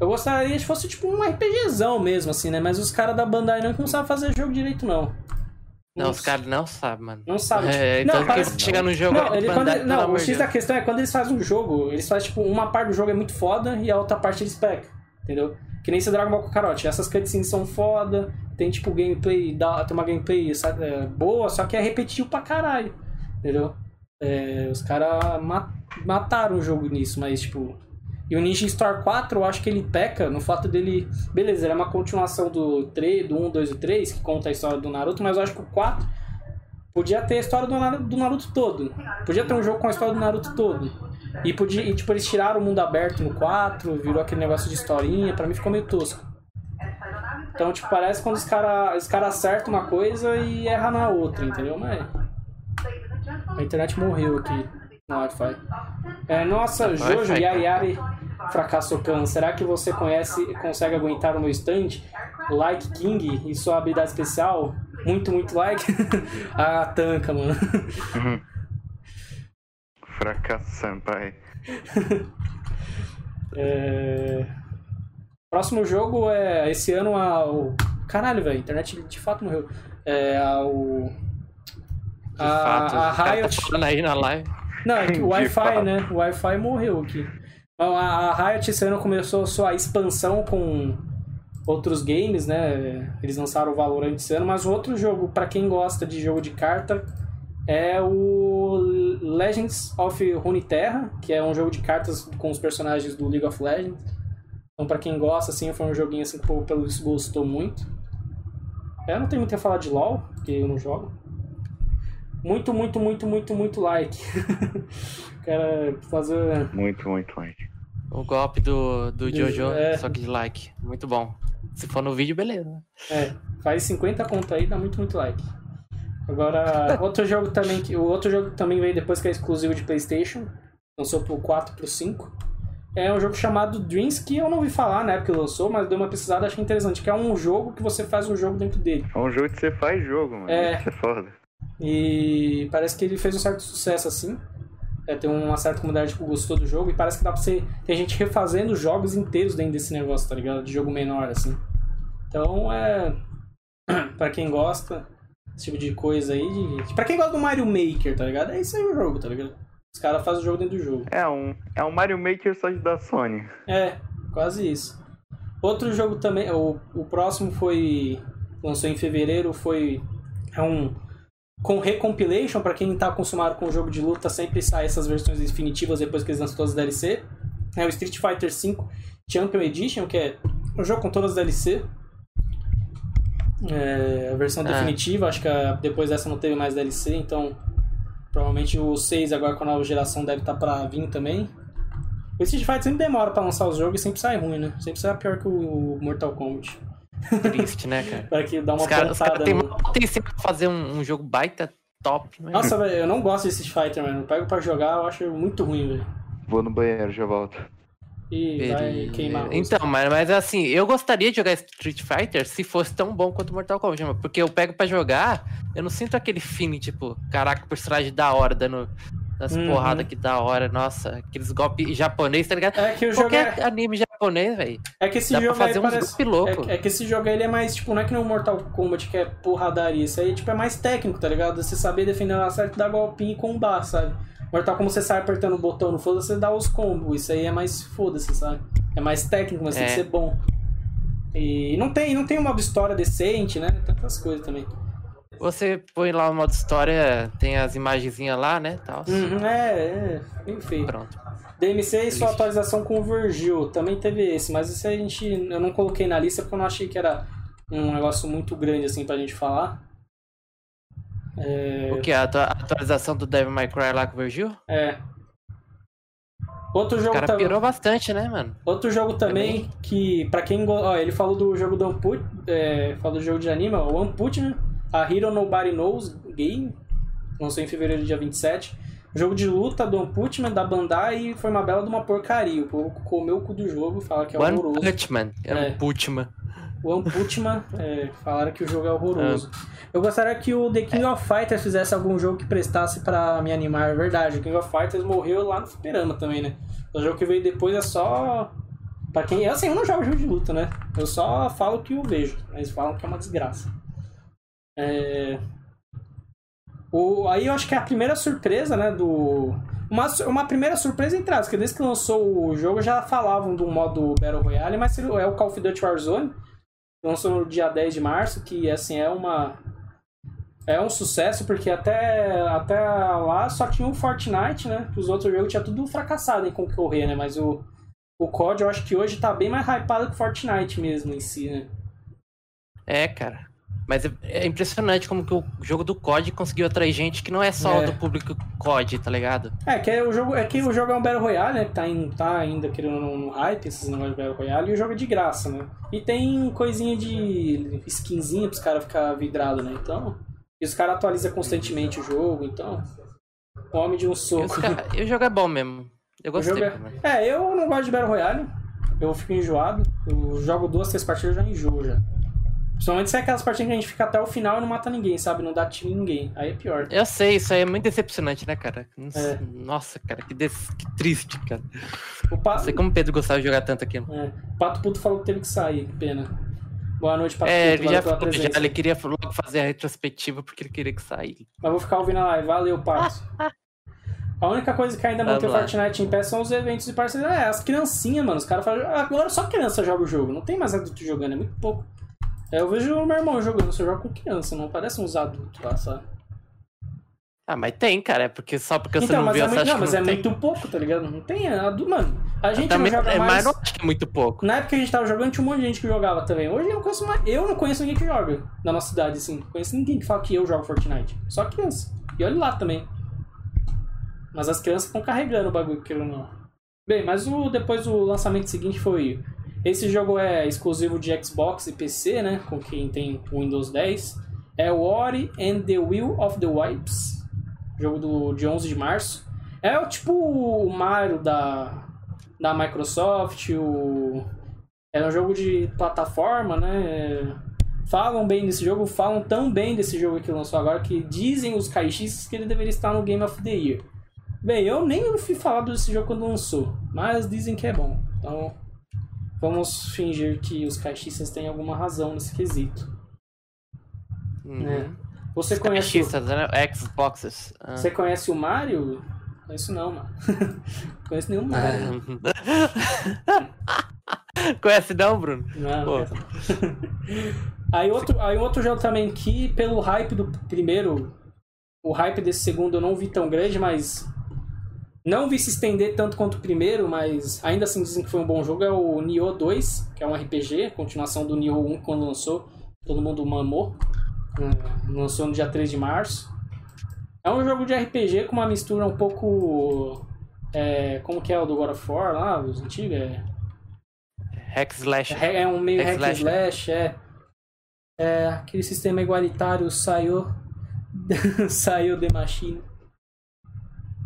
eu gostaria que fosse tipo um RPGzão mesmo, assim, né? Mas os caras da Bandai Namco não sabem fazer jogo direito, não. Não, os caras não sabem, mano. Não sabem. É, tipo, então não, parece... chegar no jogo. Não, ele, Bandai, ele- não, o X da Deus. questão é quando eles fazem um jogo, eles fazem, tipo, uma parte do jogo é muito foda e a outra parte eles pecam, entendeu? Que nem esse Dragon Ball Kakarot. Essas cutscenes são foda, tem, tipo, gameplay, da- tem uma gameplay sabe, é, boa, só que é repetitivo pra caralho, entendeu? É, os caras ma- mataram o jogo nisso, mas, tipo... E o Ninja Star 4, eu acho que ele peca no fato dele... Beleza, ele é uma continuação do, 3, do 1, 2 e 3, que conta a história do Naruto, mas eu acho que o 4 podia ter a história do Naruto, do Naruto todo. Podia ter um jogo com a história do Naruto todo. E, podia, e tipo, eles tiraram o mundo aberto no 4, virou aquele negócio de historinha, pra mim ficou meio tosco. Então, tipo, parece quando os caras os cara acertam uma coisa e erra na outra, entendeu? Mas a internet morreu aqui Wi-Fi. É, nossa, Jojo. Yari Yari Fracasso Khan, será que você conhece consegue aguentar o meu stand? Like King e sua habilidade especial? Muito, muito like? ah, tanca, mano. Fracassando, pai. É... Próximo jogo é esse ano a, o. Caralho, velho, a internet de fato morreu. É a, o. De A, fato, a caras Riot. tá aí na live. Não, é que o Wi-Fi, né? O Wi-Fi morreu aqui. Então, A, a Riot esse ano começou sua expansão com outros games, né? Eles lançaram o Valorant esse ano, mas outro jogo, pra quem gosta de jogo de carta, é o Legends of Runeterra, que é um jogo de cartas com os personagens do League of Legends. Então, pra quem gosta, assim, foi um joguinho assim, que pelo visto gostou muito. Eu não tenho muito a falar de LoL, porque eu não jogo. Muito, muito, muito, muito, muito like. Cara, fazer. Muito, muito like. O golpe do, do Jojo, é. só que de like. Muito bom. Se for no vídeo, beleza. É, faz 50 conto aí, dá muito, muito like. Agora, outro jogo também que. O outro jogo que também veio depois que é exclusivo de Playstation. Lançou pro 4 pro 5. É um jogo chamado Dreams, que eu não ouvi falar na época que lançou, mas dei uma pesquisada e achei interessante. Que é um jogo que você faz um jogo dentro dele. É um jogo que você faz jogo, mano. É. Isso é foda. E parece que ele fez um certo sucesso assim. É, tem uma certa comunidade que gostou do jogo e parece que dá pra você. Tem gente refazendo jogos inteiros dentro desse negócio, tá ligado? De jogo menor, assim. Então é. pra quem gosta, esse tipo de coisa aí. De... Pra quem gosta do Mario Maker, tá ligado? É isso aí o jogo, tá ligado? Os caras fazem o jogo dentro do jogo. É um, é um Mario Maker só de da Sony. É, quase isso. Outro jogo também, o, o próximo foi. lançou em fevereiro, foi. É um. Com recompilation, pra quem tá acostumado com o jogo de luta, sempre sai essas versões definitivas depois que eles lançam todas as DLC. É o Street Fighter V Champion Edition, que é um jogo com todas as DLC. É, a versão Ah. definitiva, acho que a- depois dessa não teve mais DLC, então provavelmente o 6 agora com a nova geração deve estar pra vir também. O Street Fighter sempre demora pra lançar os jogos e sempre sai ruim, né? Sempre sai pior que o Mortal Kombat. Triste, né, cara? Para que dá uma Os caras pontada cara têm no... muito potencial pra fazer um, um jogo baita top. Mas... Nossa, velho, eu não gosto de Street Fighter, mano. Eu pego pra jogar, eu acho muito ruim, velho. Vou no banheiro, já volto. E vai queimar. luz. Então, mas, mas assim, eu gostaria de jogar Street Fighter se fosse tão bom quanto Mortal Kombat, mano, porque eu pego pra jogar, eu não sinto aquele feeling, tipo, caraca, personagem da hora, dando as Uhum. porradas que da hora, nossa, aqueles golpes japonês, tá ligado? É que o jogo Qualquer é... anime japonês, velho, é que esse dá jogo aí fazer uns parece... golpes loucos. É, é que esse jogo aí ele é mais, tipo, não é que nem o Mortal Kombat que é porradaria. Isso aí, tipo, é mais técnico, tá ligado? Você saber defender uma certa dar golpinho e combar, sabe? Mortal como você sai apertando o botão no foda, você dá os combos. Isso aí é mais foda-se, sabe? É mais técnico, mas tem que É. ser bom. E não tem, não tem um modo história decente, né? Tantas coisas também. Você põe lá o modo história, tem as imagenzinhas lá, né, tal. Uhum, é, é, feio. Pronto. DMC e sua atualização com o Virgil. Também teve esse, mas esse a gente. Eu não coloquei na lista porque eu não achei que era um negócio muito grande assim pra gente falar. É. O que? A atua- a atualização do Devil May Cry lá com o Virgil? é. Outro O jogo, cara tam- pirou bastante, né, mano? Outro jogo também que, pra quem. Ó, ele falou do jogo do Punch, é, falou do jogo de anime, ó, One Punch Man, a Hero Nobody Knows Game, lançou em fevereiro, dia 27. Jogo de luta do One Punch Man, da Bandai, e foi uma bela de uma porcaria. O povo comeu o cu do jogo e fala que é One horroroso. Punch Man. É É. Punchman. O One Punch Man, é, falaram que o jogo é horroroso. Eu gostaria que o The King of Fighters fizesse algum jogo que prestasse pra me animar, é verdade. O King of Fighters morreu lá no Fliperama também, né? O jogo que veio depois é só. Pra quem. Assim, eu não jogo jogo de luta, né? Eu só falo o que eu vejo. Eles falam que é uma desgraça. É. O, aí eu acho que é a primeira surpresa, né, do... Uma, uma primeira surpresa entre aspas, porque desde que lançou o jogo já falavam do modo Battle Royale, mas é o Call of Duty Warzone, lançou no dia 10 de março, que assim é uma é um sucesso porque até até lá só tinha o Fortnite, né? Que os outros jogos tinha tudo fracassado em concorrer, né? Mas o o COD eu acho que hoje tá bem mais hypado que o Fortnite mesmo em si, né? É, cara. Mas é- é impressionante como que o jogo do COD conseguiu atrair gente que não é só É. do público COD, tá ligado? É, que é o jogo, é que o jogo é um Battle Royale, né? Que tá, em, tá ainda querendo no, no hype, esses negócios de Battle Royale, e o jogo é de graça, né? E tem coisinha de skinzinha pros caras ficar vidrado, né? Então. E os caras atualizam constantemente o jogo, então. Homem de um soco. ca- e o jogo é bom mesmo. Eu gostei. é-. É, eu não gosto de Battle Royale. Eu fico enjoado. Eu jogo duas, três partidas e já enjoo já. Principalmente se é aquelas partidas que a gente fica até o final e não mata ninguém, sabe? Não dá tiro em ninguém. Aí é pior. Eu sei, isso aí é muito decepcionante, né, cara? Nossa, É. nossa, cara, que, des- que triste, cara. O. Não sei como o Pedro gostava de jogar tanto aquilo. É. O Pato Puto falou que teve que sair, que pena. Boa noite, Pato É, Puto. ele já falou, já, ele queria logo fazer a retrospectiva porque ele queria que saísse. Mas vou ficar ouvindo a live. Valeu, Pato. A única coisa que ainda mantém o. Fortnite em pé são os eventos de parceria. É, as criancinhas, mano. Os caras falam. Agora só criança joga o jogo. Não tem mais adulto jogando, é muito pouco. É, eu vejo o meu irmão jogando, você joga com criança, não parece uns adultos lá, sabe? Ah, mas tem, cara. É porque só porque você Então, não mas viu, é, você muito, não, mas não é tem. muito pouco, tá ligado? Não tem. A do, mano, a gente Também, não joga é, mais. mas não acho que é muito pouco. Na época que a gente tava jogando, tinha um monte de gente que jogava também. Hoje eu não conheço mais. Eu não conheço ninguém que joga na nossa cidade, assim. Não conheço ninguém que fala que eu jogo Fortnite. Só criança. E olha lá também. Mas as crianças estão carregando o bagulho, querendo ou não. Bem, mas o, depois o lançamento seguinte foi. Esse jogo é exclusivo de Xbox e PC, né? Com quem tem Windows 10. É Ori and the Will of the Wipes. Jogo do, de 11 de março. É o tipo o Mario da, da Microsoft. O, é um jogo de plataforma, né? Falam bem desse jogo, falam tão bem desse jogo que lançou agora que dizem os caixistas que ele deveria estar no Game of the Year. Bem, eu nem ouvi falar desse jogo quando lançou, mas dizem que é bom. Então, vamos fingir que os caixistas têm alguma razão nesse quesito. Uhum. É. Você conhece, o- Caixistas, né? Xboxes. Ah. você conhece o Mario? Conheço não, mano. Conheço nenhum Mario. Conhece não, Bruno? Não, Pô. aí, outro, aí outro jogo também que, pelo hype do primeiro, o hype desse segundo eu não vi tão grande, mas não vi se estender tanto quanto o primeiro, mas ainda assim dizem que foi um bom jogo, é o Nioh 2, que é um RPG, continuação do Nioh 1 quando lançou, todo mundo mamou. Hum, Lançou no dia 3 de março. É um jogo de RPG com uma mistura um pouco... é, como que é o do God of War lá, os antigos? É, Hack Slash. é um meio Hack hack slash, slash, é. É aquele sistema igualitário saiu saiu de machine.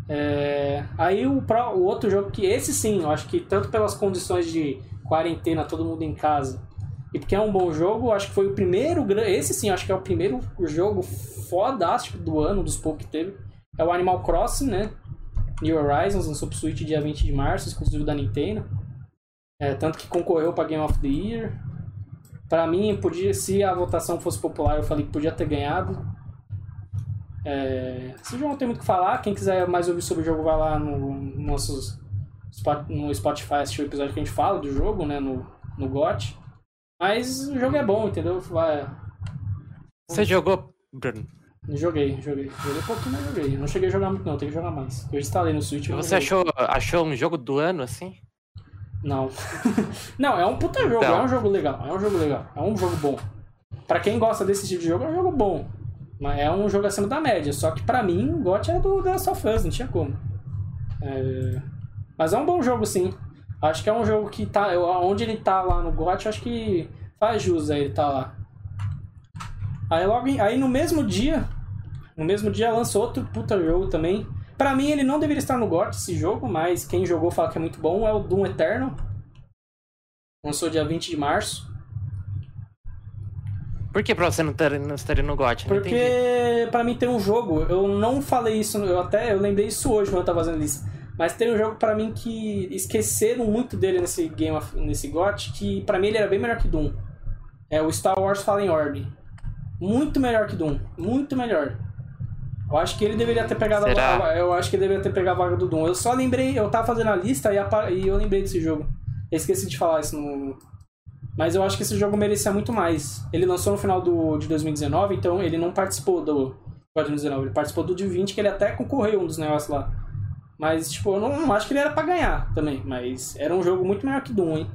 É, aí o, pro- o outro jogo que esse sim, eu acho que tanto pelas condições de quarentena, todo mundo em casa, e porque é um bom jogo, acho que foi o primeiro, esse sim, acho que é o primeiro jogo fodástico do ano, dos poucos que teve. É o Animal Crossing, né? New Horizons, pro Switch dia 20 de março, exclusivo da Nintendo. É, tanto que concorreu para Game of the Year. Pra mim, podia, se a votação fosse popular, eu falei que podia ter ganhado. É, esse jogo não tem muito o que falar. Quem quiser mais ouvir sobre o jogo, vai lá no, no nossos, no Spotify assistir o episódio que a gente fala do jogo, né? No, no GOT. Mas o jogo é bom, entendeu? Vai, Você jogou, Bruno? joguei, joguei. Joguei pouquinho, mas joguei. Não cheguei a jogar muito, não. Tem que jogar mais. Eu instalei no Switch. Você achou, achou um jogo do ano, assim? Não. não, é um puta jogo, Então. é um jogo legal, é um jogo legal, é um jogo bom. Pra quem gosta desse tipo de jogo, é um jogo bom. Mas é um jogo acima da média. Só que pra mim, o GOT é do The Last of Us, não tinha como. É, Mas é um bom jogo, sim. Acho que é um jogo que tá. Onde ele tá lá no GOT, acho que faz jus a ele tá lá. Aí logo aí no mesmo dia, no mesmo dia lança outro puta jogo também. Pra mim ele não deveria estar no GOT esse jogo, mas quem jogou fala que é muito bom, é o Doom Eternal. Lançou dia 20 de março. Por que pra você não ter, não estaria no GOT? Não entendi. Porque pra mim tem um jogo, eu não falei isso, eu até eu lembrei isso hoje quando eu tava fazendo isso. Mas tem um jogo pra mim que esqueceram muito dele nesse Game of, nesse GOT, que pra mim ele era bem melhor que Doom. É o Star Wars Fallen Order. Muito melhor que Doom, muito melhor. Eu acho que ele deveria ter pegado a Será? vaga, eu acho que ele deveria ter pegado a vaga do Doom. Eu só lembrei, eu tava fazendo a lista e, apa- e eu lembrei desse jogo. Eu esqueci de falar isso no, mas eu acho que esse jogo merecia muito mais. Ele lançou no final do, de 2019, então ele não participou do 2019. Ele participou do de 20, que ele até concorreu um dos negócios lá. Mas, tipo, eu não, não acho que ele era pra ganhar também. Mas era um jogo muito melhor que Doom, hein?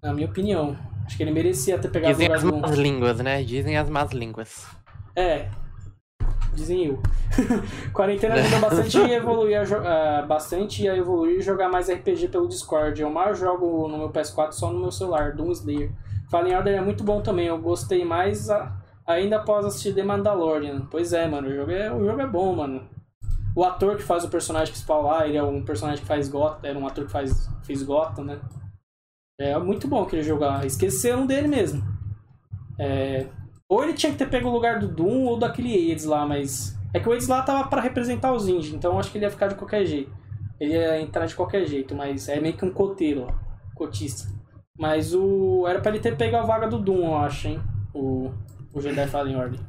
Na minha opinião. Acho que ele merecia ter pegado Dizem as más línguas, né? Dizem as más línguas. É. Dizem eu. Quarentena ajuda bastante a evoluir, a ah, bastante a evoluir e jogar mais RPG pelo Discord. Eu mais jogo no meu PS4 só no meu celular, Doom Slayer. Fallen Order é muito bom também, eu gostei mais a- ainda após assistir The Mandalorian. Pois é, mano, o jogo é, o jogo é bom, mano. O ator que faz o personagem principal lá, ele é um personagem que faz Gotham, era um ator que faz, fez Gotham, né? É muito bom aquele jogo lá. Esqueceram dele mesmo. É, ou ele tinha que ter pego o lugar do Doom ou daquele Aids lá, mas. É que o Aids lá tava pra representar os indies, então acho que ele ia ficar de qualquer jeito. Ele ia entrar de qualquer jeito, mas é meio que um coteiro, ó. Cotista. Mas o. Era pra ele ter pego a vaga do Doom, eu acho, hein? O, o Jedi Fallen Order.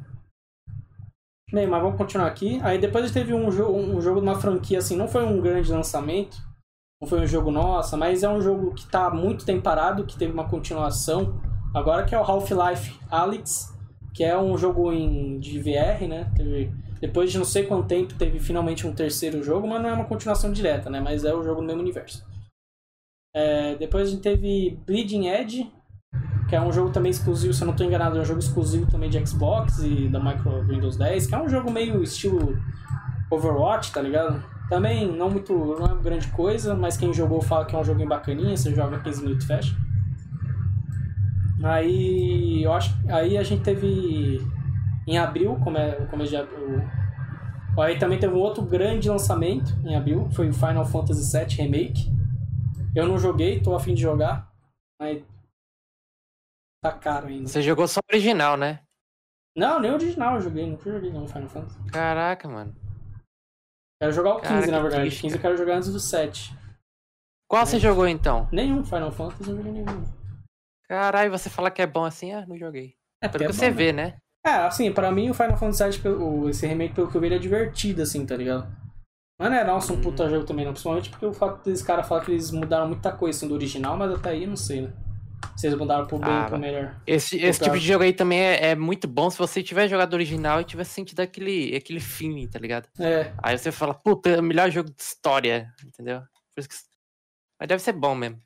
Bem, mas vamos continuar aqui. Aí depois teve um, jo um jogo de uma franquia, assim, não foi um grande lançamento. Não foi um jogo nossa, mas é um jogo que tá muito tempo parado, que teve uma continuação. Agora que é o Half-Life Alyx, que é um jogo em, de VR, né? Teve, Depois de não sei quanto tempo teve finalmente um terceiro jogo, mas não é uma continuação direta, né? Mas é o jogo no mesmo universo. É, depois a gente teve Bleeding Edge, que é um jogo também exclusivo, se eu não estou enganado, é um jogo exclusivo também de Xbox e da Micro Windows 10, que é um jogo meio estilo Overwatch, tá ligado? Também não muito, não é grande coisa, mas quem jogou fala que é um joguinho bacaninha, você joga 15 minutos e fecha. Aí, eu acho, aí a gente teve em abril, como é o começo de abril. Aí também teve um outro grande lançamento em abril, foi o Final Fantasy VII Remake. Eu não joguei, tô afim de jogar, mas tá caro ainda. Você jogou só original, né? Não, nem original eu joguei, nunca joguei não Final Fantasy. Caraca, mano. Quero jogar o 15, Cara, na verdade. triste, 15 eu quero jogar antes do 7. Qual você É. jogou então? Nenhum Final Fantasy eu joguei nenhum. Caralho, você fala que é bom assim? Ah, não joguei. É, Pelo que é você bom, vê, né? É, assim, pra mim o Final Fantasy VII, esse remake, pelo que eu vi, ele é divertido, assim, tá ligado? Mas não é nossa, um Uhum. puta jogo também, não. Principalmente porque o fato desse cara falar que eles mudaram muita coisa assim, do original, mas até aí não sei, né? Se eles mudaram pro bem Ah, ou pro melhor. Esse, esse tipo de jogo aí também é, é muito bom se você tiver jogado original e tiver sentido aquele, aquele feeling, tá ligado? É, Aí você fala, puta, é o melhor jogo de história, entendeu? Por isso que... Mas deve ser bom mesmo.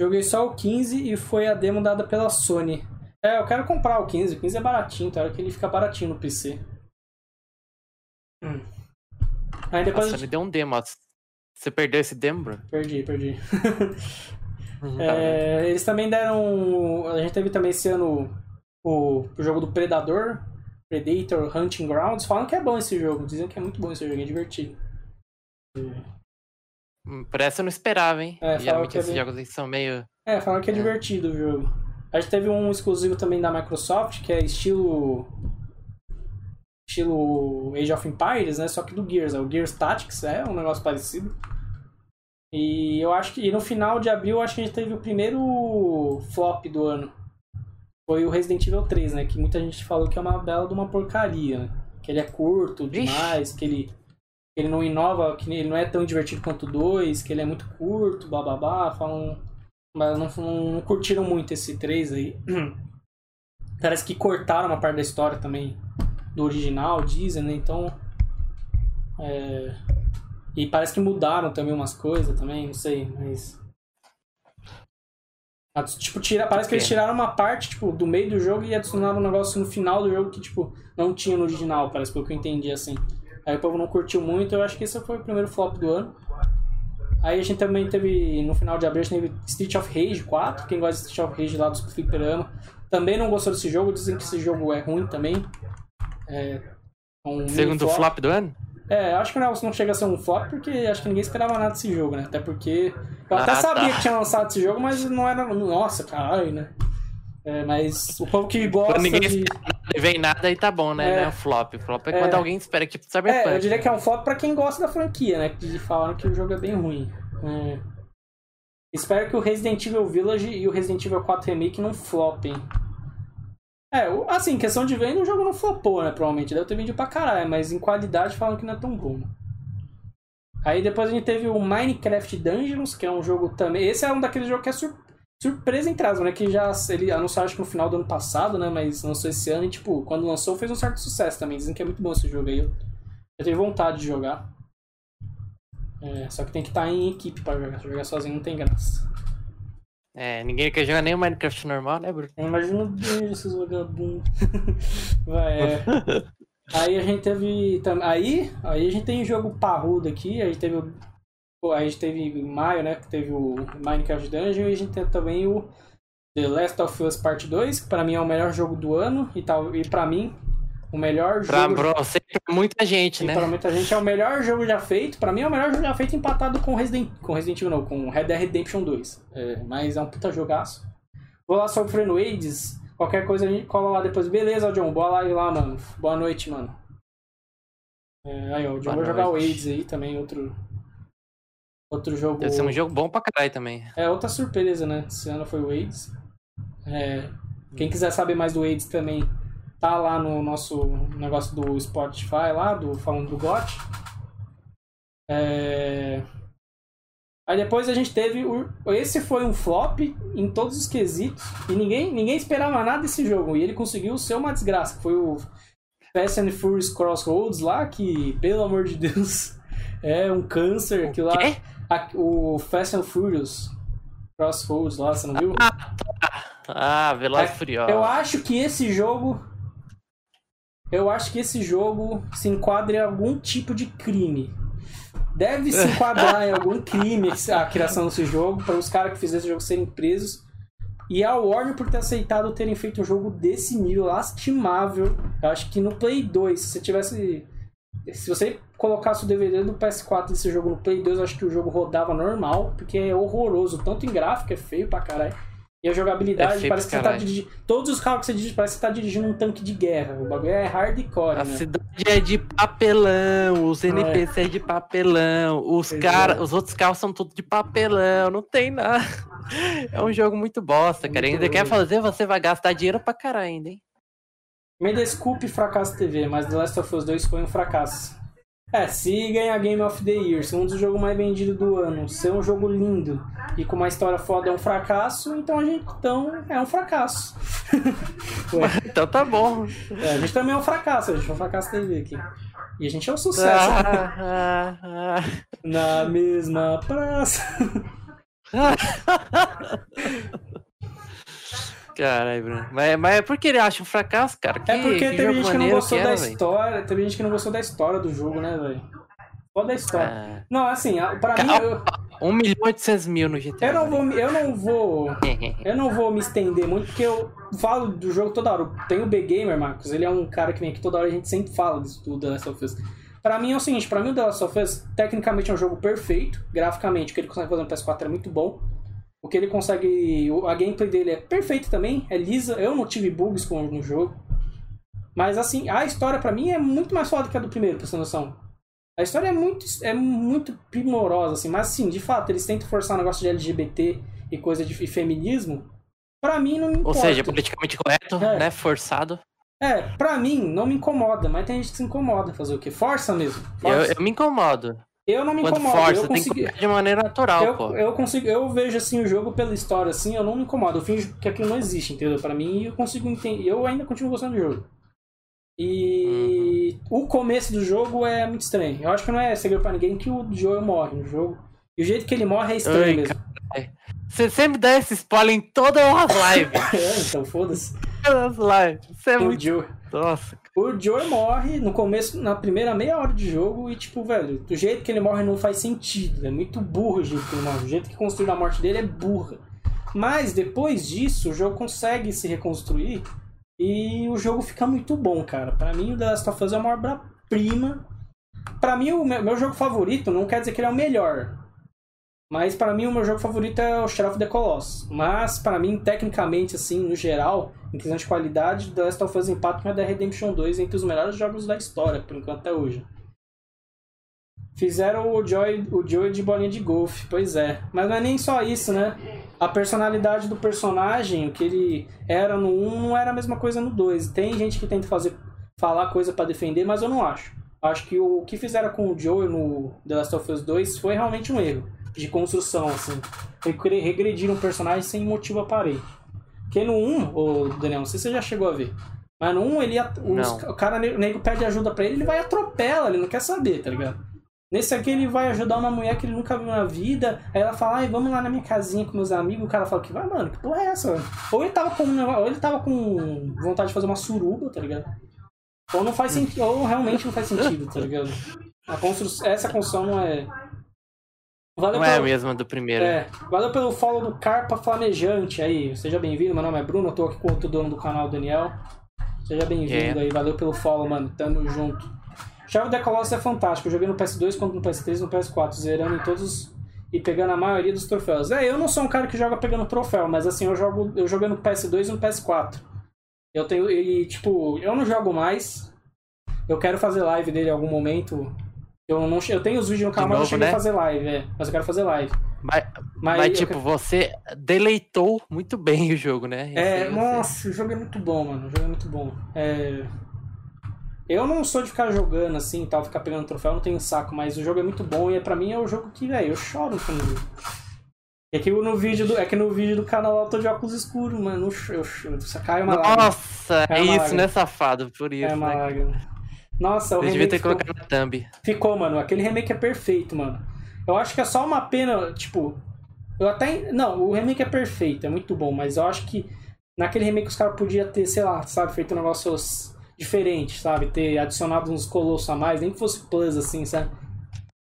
Joguei só o 15 e foi a demo dada pela Sony. É, eu quero comprar o 15. O 15 é baratinho, tá? que ele fica baratinho no PC. Hum. Aí depois. Nossa, a me gente... deu um demo. Você perdeu esse demo, bro? Perdi, perdi. Uhum, tá É, eles também deram. A gente teve também esse ano o, o jogo do Predador, Predator Hunting Grounds. Falam que é bom esse jogo, dizem que é muito bom esse jogo, é divertido. Por essa eu não esperava, hein? É, Geralmente é esses bem- jogos aí são meio. É, falam que é É. divertido o jogo. A gente teve um exclusivo também da Microsoft, que é estilo. Estilo Age of Empires, né? Só que do Gears. É o Gears Tactics, é um negócio parecido. E eu acho que. E no final de abril, eu acho que a gente teve o primeiro flop do ano. Foi o Resident Evil 3, né? Que muita gente falou que é uma bela de uma porcaria, né? Que ele é curto demais, que ele. Ele não inova, que ele não é tão divertido quanto o 2, que ele é muito curto, bababá, falam. Mas não, não, não curtiram muito esse 3 aí. Parece que cortaram uma parte da história também do original, dizem, né? Então. É... E parece que mudaram também umas coisas também, não sei, mas. Tipo, tira, parece que eles tiraram uma parte, tipo, do meio do jogo e adicionaram um negócio no final do jogo que, tipo, não tinha no original, parece pelo que eu entendi, assim. Aí o povo não curtiu muito, eu acho que esse foi o primeiro flop do ano. Aí a gente também teve, no final de abril, a gente teve Street of Rage 4, quem gosta de Street of Rage lá dos fliperama. Também não gostou desse jogo, dizem que esse jogo é ruim também. É um Segundo flop do ano? É, acho que não, não chega a ser um flop, porque acho que ninguém esperava nada desse jogo, né? Até porque. Eu até Ah, sabia tá. que tinha lançado esse jogo, mas não era. Nossa, caralho, né? É, mas o povo que gosta Quando ninguém de. Não vem nada aí tá bom, né? É. Não é um flop. Flop é, É. quando alguém espera, tipo Cyberpunk. É, eu diria que é um flop pra quem gosta da franquia, né? Que falaram que o jogo é bem ruim. É. Espero que o Resident Evil Village e o Resident Evil 4 Remake não flopem. É, assim, questão de venda, o jogo não flopou, né? Provavelmente. Deve ter vendido pra caralho, mas em qualidade falam que não é tão bom. né? Aí depois a gente teve o Minecraft Dungeons, que é um jogo também. Esse é um daqueles jogos que é sur- surpresa em trás, né? Que já ele anunciaram acho que no final do ano passado, né? Mas lançou esse ano e, tipo, quando lançou fez um certo sucesso também. Dizem que é muito bom esse jogo aí. Eu, eu tenho vontade de jogar. É, só que tem que estar em equipe pra jogar. Jogar sozinho não tem graça. É, ninguém quer jogar nem o Minecraft normal, né, Bruno? Eu imagino bem esses vagabundos. Vai, é. Aí a gente teve. Aí, aí a gente tem jogo parrudo aqui. A gente teve. A gente teve em maio, né? Que teve o Minecraft Dungeon. E a gente tem também o The Last of Us Part 2, que pra mim é o melhor jogo do ano. E, tal, e pra mim, o melhor Pra, jogo. pra você, pra muita gente, E né? para muita gente é o melhor jogo já feito. Pra mim é o melhor jogo já feito empatado com Resident, com Resident Evil, não, com Red Dead Redemption 2. É, mas é um puta jogaço. Vou lá sofrendo AIDS. Qualquer coisa a gente cola lá depois. Beleza, John. Boa live lá, mano. Boa noite, mano. É, aí, ó, o John vai jogar o. AIDS aí também, outro. Outro jogo. Deve ser um jogo bom pra caralho também. É outra surpresa, né? Esse ano foi o AIDS. É, quem quiser saber mais do AIDS também, tá lá no nosso negócio do Spotify lá, do falando do GOT. É... Aí depois a gente teve o... esse foi um flop em todos os quesitos e ninguém ninguém esperava nada desse jogo e ele conseguiu ser uma desgraça, que foi o Fast and Furious Crossroads lá, que, pelo amor de Deus, é um câncer. Que lá, Quê? O Fast and Furious Crossroads lá, você não viu? Ah, Velozes É, Furiosos. Eu acho que esse jogo. Eu acho que esse jogo se enquadra em algum tipo de crime. Deve se enquadrar em algum crime a criação desse jogo, para os caras que fizeram esse jogo serem presos. E a Warner por ter aceitado terem feito um jogo desse nível lastimável. Eu acho que no Play 2, se você tivesse. Se você colocasse o DVD do PS4 desse jogo no Play 2, eu acho que o jogo rodava normal, porque é horroroso. Tanto em gráfico, é feio pra caralho. E a jogabilidade, É parece que pra você tá caralho. dirigindo. Todos os carros que você dirige, parece que você tá dirigindo um tanque de guerra. O bagulho é hardcore, A né? cidade é de papelão, os NPC é de papelão, os cara, é. os outros carros são tudo de papelão, não tem nada. É um jogo muito bosta, É cara. muito Ainda quer fazer, você vai gastar dinheiro pra caralho ainda, hein? Me desculpe Fracasso TV, mas The Last of Us 2 foi um fracasso. É, se ganhar Game of the Year, ser um dos jogos mais vendidos do ano, ser um jogo lindo e com uma história foda é um fracasso, então a gente então é um fracasso. Então tá bom. é, a gente também é um fracasso, a gente é um fracasso TV aqui. E a gente é um sucesso. Ah, ah, ah. Na mesma praça. Caralho, Bruno. Mas, mas é porque ele acha um fracasso, cara. Que, É porque que teve gente que não gostou que da era, velho. história, teve gente que não gostou da história do jogo, né, velho? Foda da história. Ah, Não, assim, pra mim, eu, 1 milhão e 800 mil no GTA. eu não vou, me- eu não vou. Eu não vou me estender muito, porque eu falo do jogo toda hora. Tem o B-Gamer, Marcos, ele é um cara que vem aqui toda hora, a gente sempre fala disso tudo, The Last of Us. Pra mim é o seguinte, pra mim o The Last of Us, tecnicamente é um jogo perfeito, graficamente, o que ele consegue fazer no PS4 é muito bom. O que ele consegue, o- a gameplay dele é perfeita também, é lisa, eu não tive bugs com, no jogo. Mas assim, a história pra mim é muito mais foda que a do primeiro, pra você ter noção. A história é muito, é muito primorosa, assim, mas assim, de fato, eles tentam forçar um negócio de LGBT e coisa de e feminismo. Pra mim não me Ou importa. seja, politicamente correto, É. né? Forçado. É, pra mim não me incomoda, mas tem gente que se incomoda. Fazer o quê? Força mesmo. Eu, Força. eu me incomodo. Eu, não me Quando incomodo. força, eu colocar de maneira natural, pô. eu, eu consigo, eu vejo assim o jogo pela história assim, eu não me incomodo. Eu finjo que aquilo não existe, entendeu? Pra mim eu consigo entender. Eu ainda continuo gostando do jogo. E Uhum. o começo do jogo é muito estranho. Eu acho que não é segredo pra ninguém que o Joel morre no jogo. E o jeito que ele morre é estranho Ai, mesmo. Você sempre dá esse spoiler em todas as lives. É, então foda-se. Lives. Você é O muito. Joe, Nossa. o Joe morre no começo, na primeira meia hora de jogo, e tipo, velho, do jeito que ele morre não faz sentido. É muito burro o jeito que ele morre. O jeito que construíram a morte dele é burra. Mas depois disso, o jogo consegue se reconstruir e o jogo fica muito bom, cara. Pra mim, o The Last of Us é uma obra-prima. Pra mim, o meu, meu jogo favorito não quer dizer que ele é o melhor. Mas pra mim, o meu jogo favorito é o Shadow of the Colossus. Mas pra mim, tecnicamente, assim, no geral, em questão de qualidade, The Last of Us empata a The Redemption 2 entre os melhores jogos da história, por enquanto até hoje. Fizeram o Joy, o Joey de bolinha de golfe, pois é. Mas não é nem só isso, né? A personalidade do personagem, o que ele era no 1, não era a mesma coisa no 2. Tem gente que tenta fazer falar coisa pra defender, mas eu não acho. Acho que o que fizeram com o Joey no The Last of Us 2 foi realmente um erro de construção, assim. Regre- Regrediram o personagem sem motivo aparente. Porque no 1, ô Daniel, não sei se você já chegou a ver. Mas no 1, ele, os- o cara o nego pede ajuda pra ele, ele vai e atropela, ele não quer saber, tá ligado? Nesse aqui ele vai ajudar uma mulher que ele nunca viu na vida. Aí ela fala, ai, vamos lá na minha casinha com meus amigos. O cara fala que vai, mano, que porra é essa? mano?" Ou ele tava com um ou ele tava com vontade de fazer uma suruba, tá ligado? Ou não faz sentido, ou realmente não faz sentido, tá ligado? A construção, essa construção não é. Valeu Não é a pelo- mesma do primeiro. é, valeu pelo follow do Carpa Flamejante aí. Seja bem-vindo, meu nome é Bruno, eu tô aqui com o outro dono do canal, Daniel. Seja bem-vindo É. aí, valeu pelo follow, mano. Tamo junto. Chave da Colossus é fantástico. Eu joguei no PS2 quanto no PS3 e no PS4, zerando em todos e pegando a maioria dos troféus. É, eu não sou um cara que joga pegando troféu, mas assim, eu jogo, eu joguei no PS2 e no PS4. Eu tenho e tipo, eu não jogo mais. Eu quero fazer live dele em algum momento. Eu não, eu tenho os vídeos no canal, mas eu cheguei a né? fazer live, é. Mas eu quero fazer live. Mas, Mas, mas, tipo, quero- você deleitou muito bem o jogo, né? É, nossa, o jogo é muito bom, mano. O jogo é muito bom. É... Eu não sou de ficar jogando assim e tal, ficar pegando troféu, não tenho saco, mas o jogo é muito bom e é, pra mim é o jogo que, velho, eu choro quando. É que no vídeo do, é que no vídeo do canal eu tô de óculos escuros, mano. Eu, eu, eu, cai uma lágrima. Nossa, É isso, lágrima. né, safado? Por isso, É uma né? lágrima. Nossa, o Eu devia remake ter ficou, colocado na thumb. ficou, mano. Aquele remake é perfeito, mano. Eu acho que é só uma pena, tipo. Eu até. Não, o remake é perfeito, é muito bom, mas eu acho que naquele remake os caras podiam ter, sei lá, sabe, feito um negócio diferente, sabe? Ter adicionado uns colossos a mais, nem que fosse plus, assim, sabe?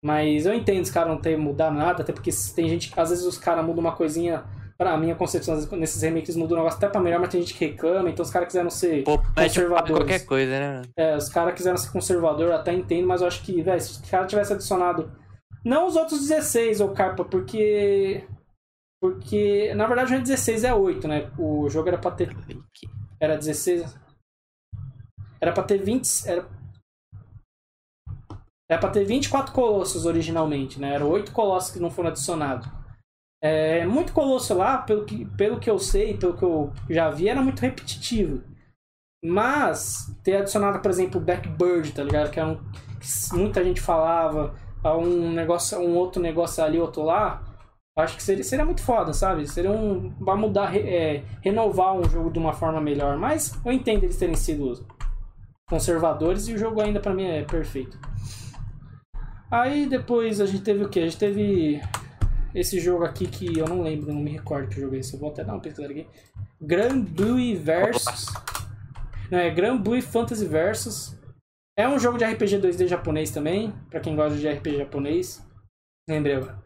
Mas eu entendo os caras não terem mudado nada, até porque tem gente que às vezes os caras mudam uma coisinha. Pra minha concepção, nesses remakes mudam o negócio até pra melhor, mas tem gente que reclama, então os caras quiseram ser. Pô, pra Conservadores. qualquer coisa, né? É, os caras quiseram ser conservador, eu até entendo, mas eu acho que, velho, se os caras tivessem adicionado. Não os outros 16, ô Carpa, porque. Porque. Na verdade não é 16, é 8, né? O jogo era pra ter. Era 16. Era pra ter 20. Era. Era pra ter 24 colossos originalmente, né? Eram 8 colossos que não foram adicionados. É, muito colosso lá, pelo que, pelo que eu sei, pelo que eu já vi, era muito repetitivo. Mas ter adicionado, por exemplo, o Backbird, tá ligado? Que é um que muita gente falava, um negócio, um outro negócio ali, outro lá. Acho que seria, seria muito foda, sabe? Seria um. Vai mudar, é, renovar um jogo de uma forma melhor. Mas eu entendo eles terem sido conservadores e o jogo ainda pra mim é perfeito. Aí depois a gente teve o que? A gente teve esse jogo aqui que eu não lembro, não me recordo que jogo é esse. Eu vou até dar uma pesquisada aqui. Grand Blue Versus. Não, é Grand Blue Fantasy Versus. É um jogo de RPG 2D japonês também, pra quem gosta de RPG japonês. Lembrei agora.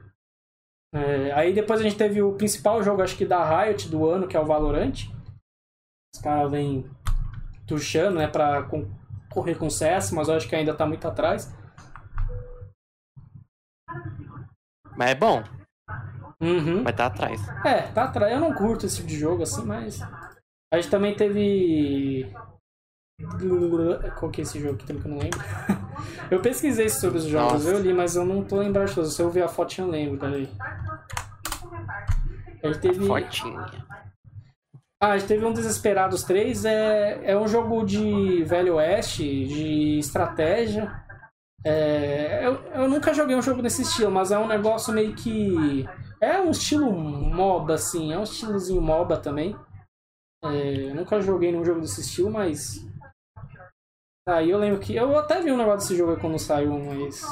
É, aí depois a gente teve o principal jogo, acho que da Riot do ano, que é o Valorant. Os caras vêm tuchando, né, pra correr com o CS, mas eu acho que ainda tá muito atrás. Mas é bom, Uhum. mas tá atrás. É, tá atrás. Eu não curto esse tipo de jogo assim, mas. A gente também teve. Qual que é esse jogo que tem que eu não lembro? eu pesquisei sobre os jogos, Nossa. eu li, mas eu não tô lembrando de todos. Se eu ver a foto, eu lembro, peraí. A gente teve. Fotinha. Ah, a gente teve um Desesperados 3. É, é um jogo de Velho Oeste, de estratégia. É, eu, eu nunca joguei um jogo nesse estilo, mas é um negócio meio que. É um estilo MOBA, assim. É um estilozinho MOBA também. É, nunca joguei num jogo desse estilo, mas. Aí eu lembro que. Eu até vi um negócio desse jogo quando saiu, mas.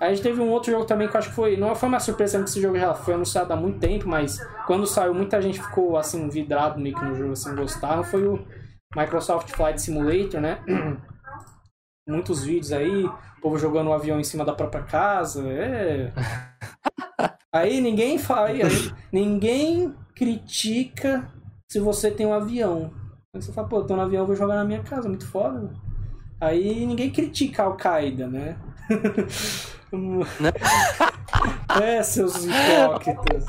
Aí a gente teve um outro jogo também que eu acho que foi. Não foi uma surpresa, porque esse jogo já foi anunciado há muito tempo, mas quando saiu muita gente ficou assim, vidrado meio que no jogo, assim, gostaram. Foi o Microsoft Flight Simulator, né? Muitos vídeos aí, o povo jogando o avião em cima da própria casa. É. Aí ninguém fala. aí ninguém critica se você tem um avião. Aí você fala, pô, eu tô no avião, eu vou jogar na minha casa, muito foda. né? Aí ninguém critica a Al-Qaeda, né? é, seus hipócritas.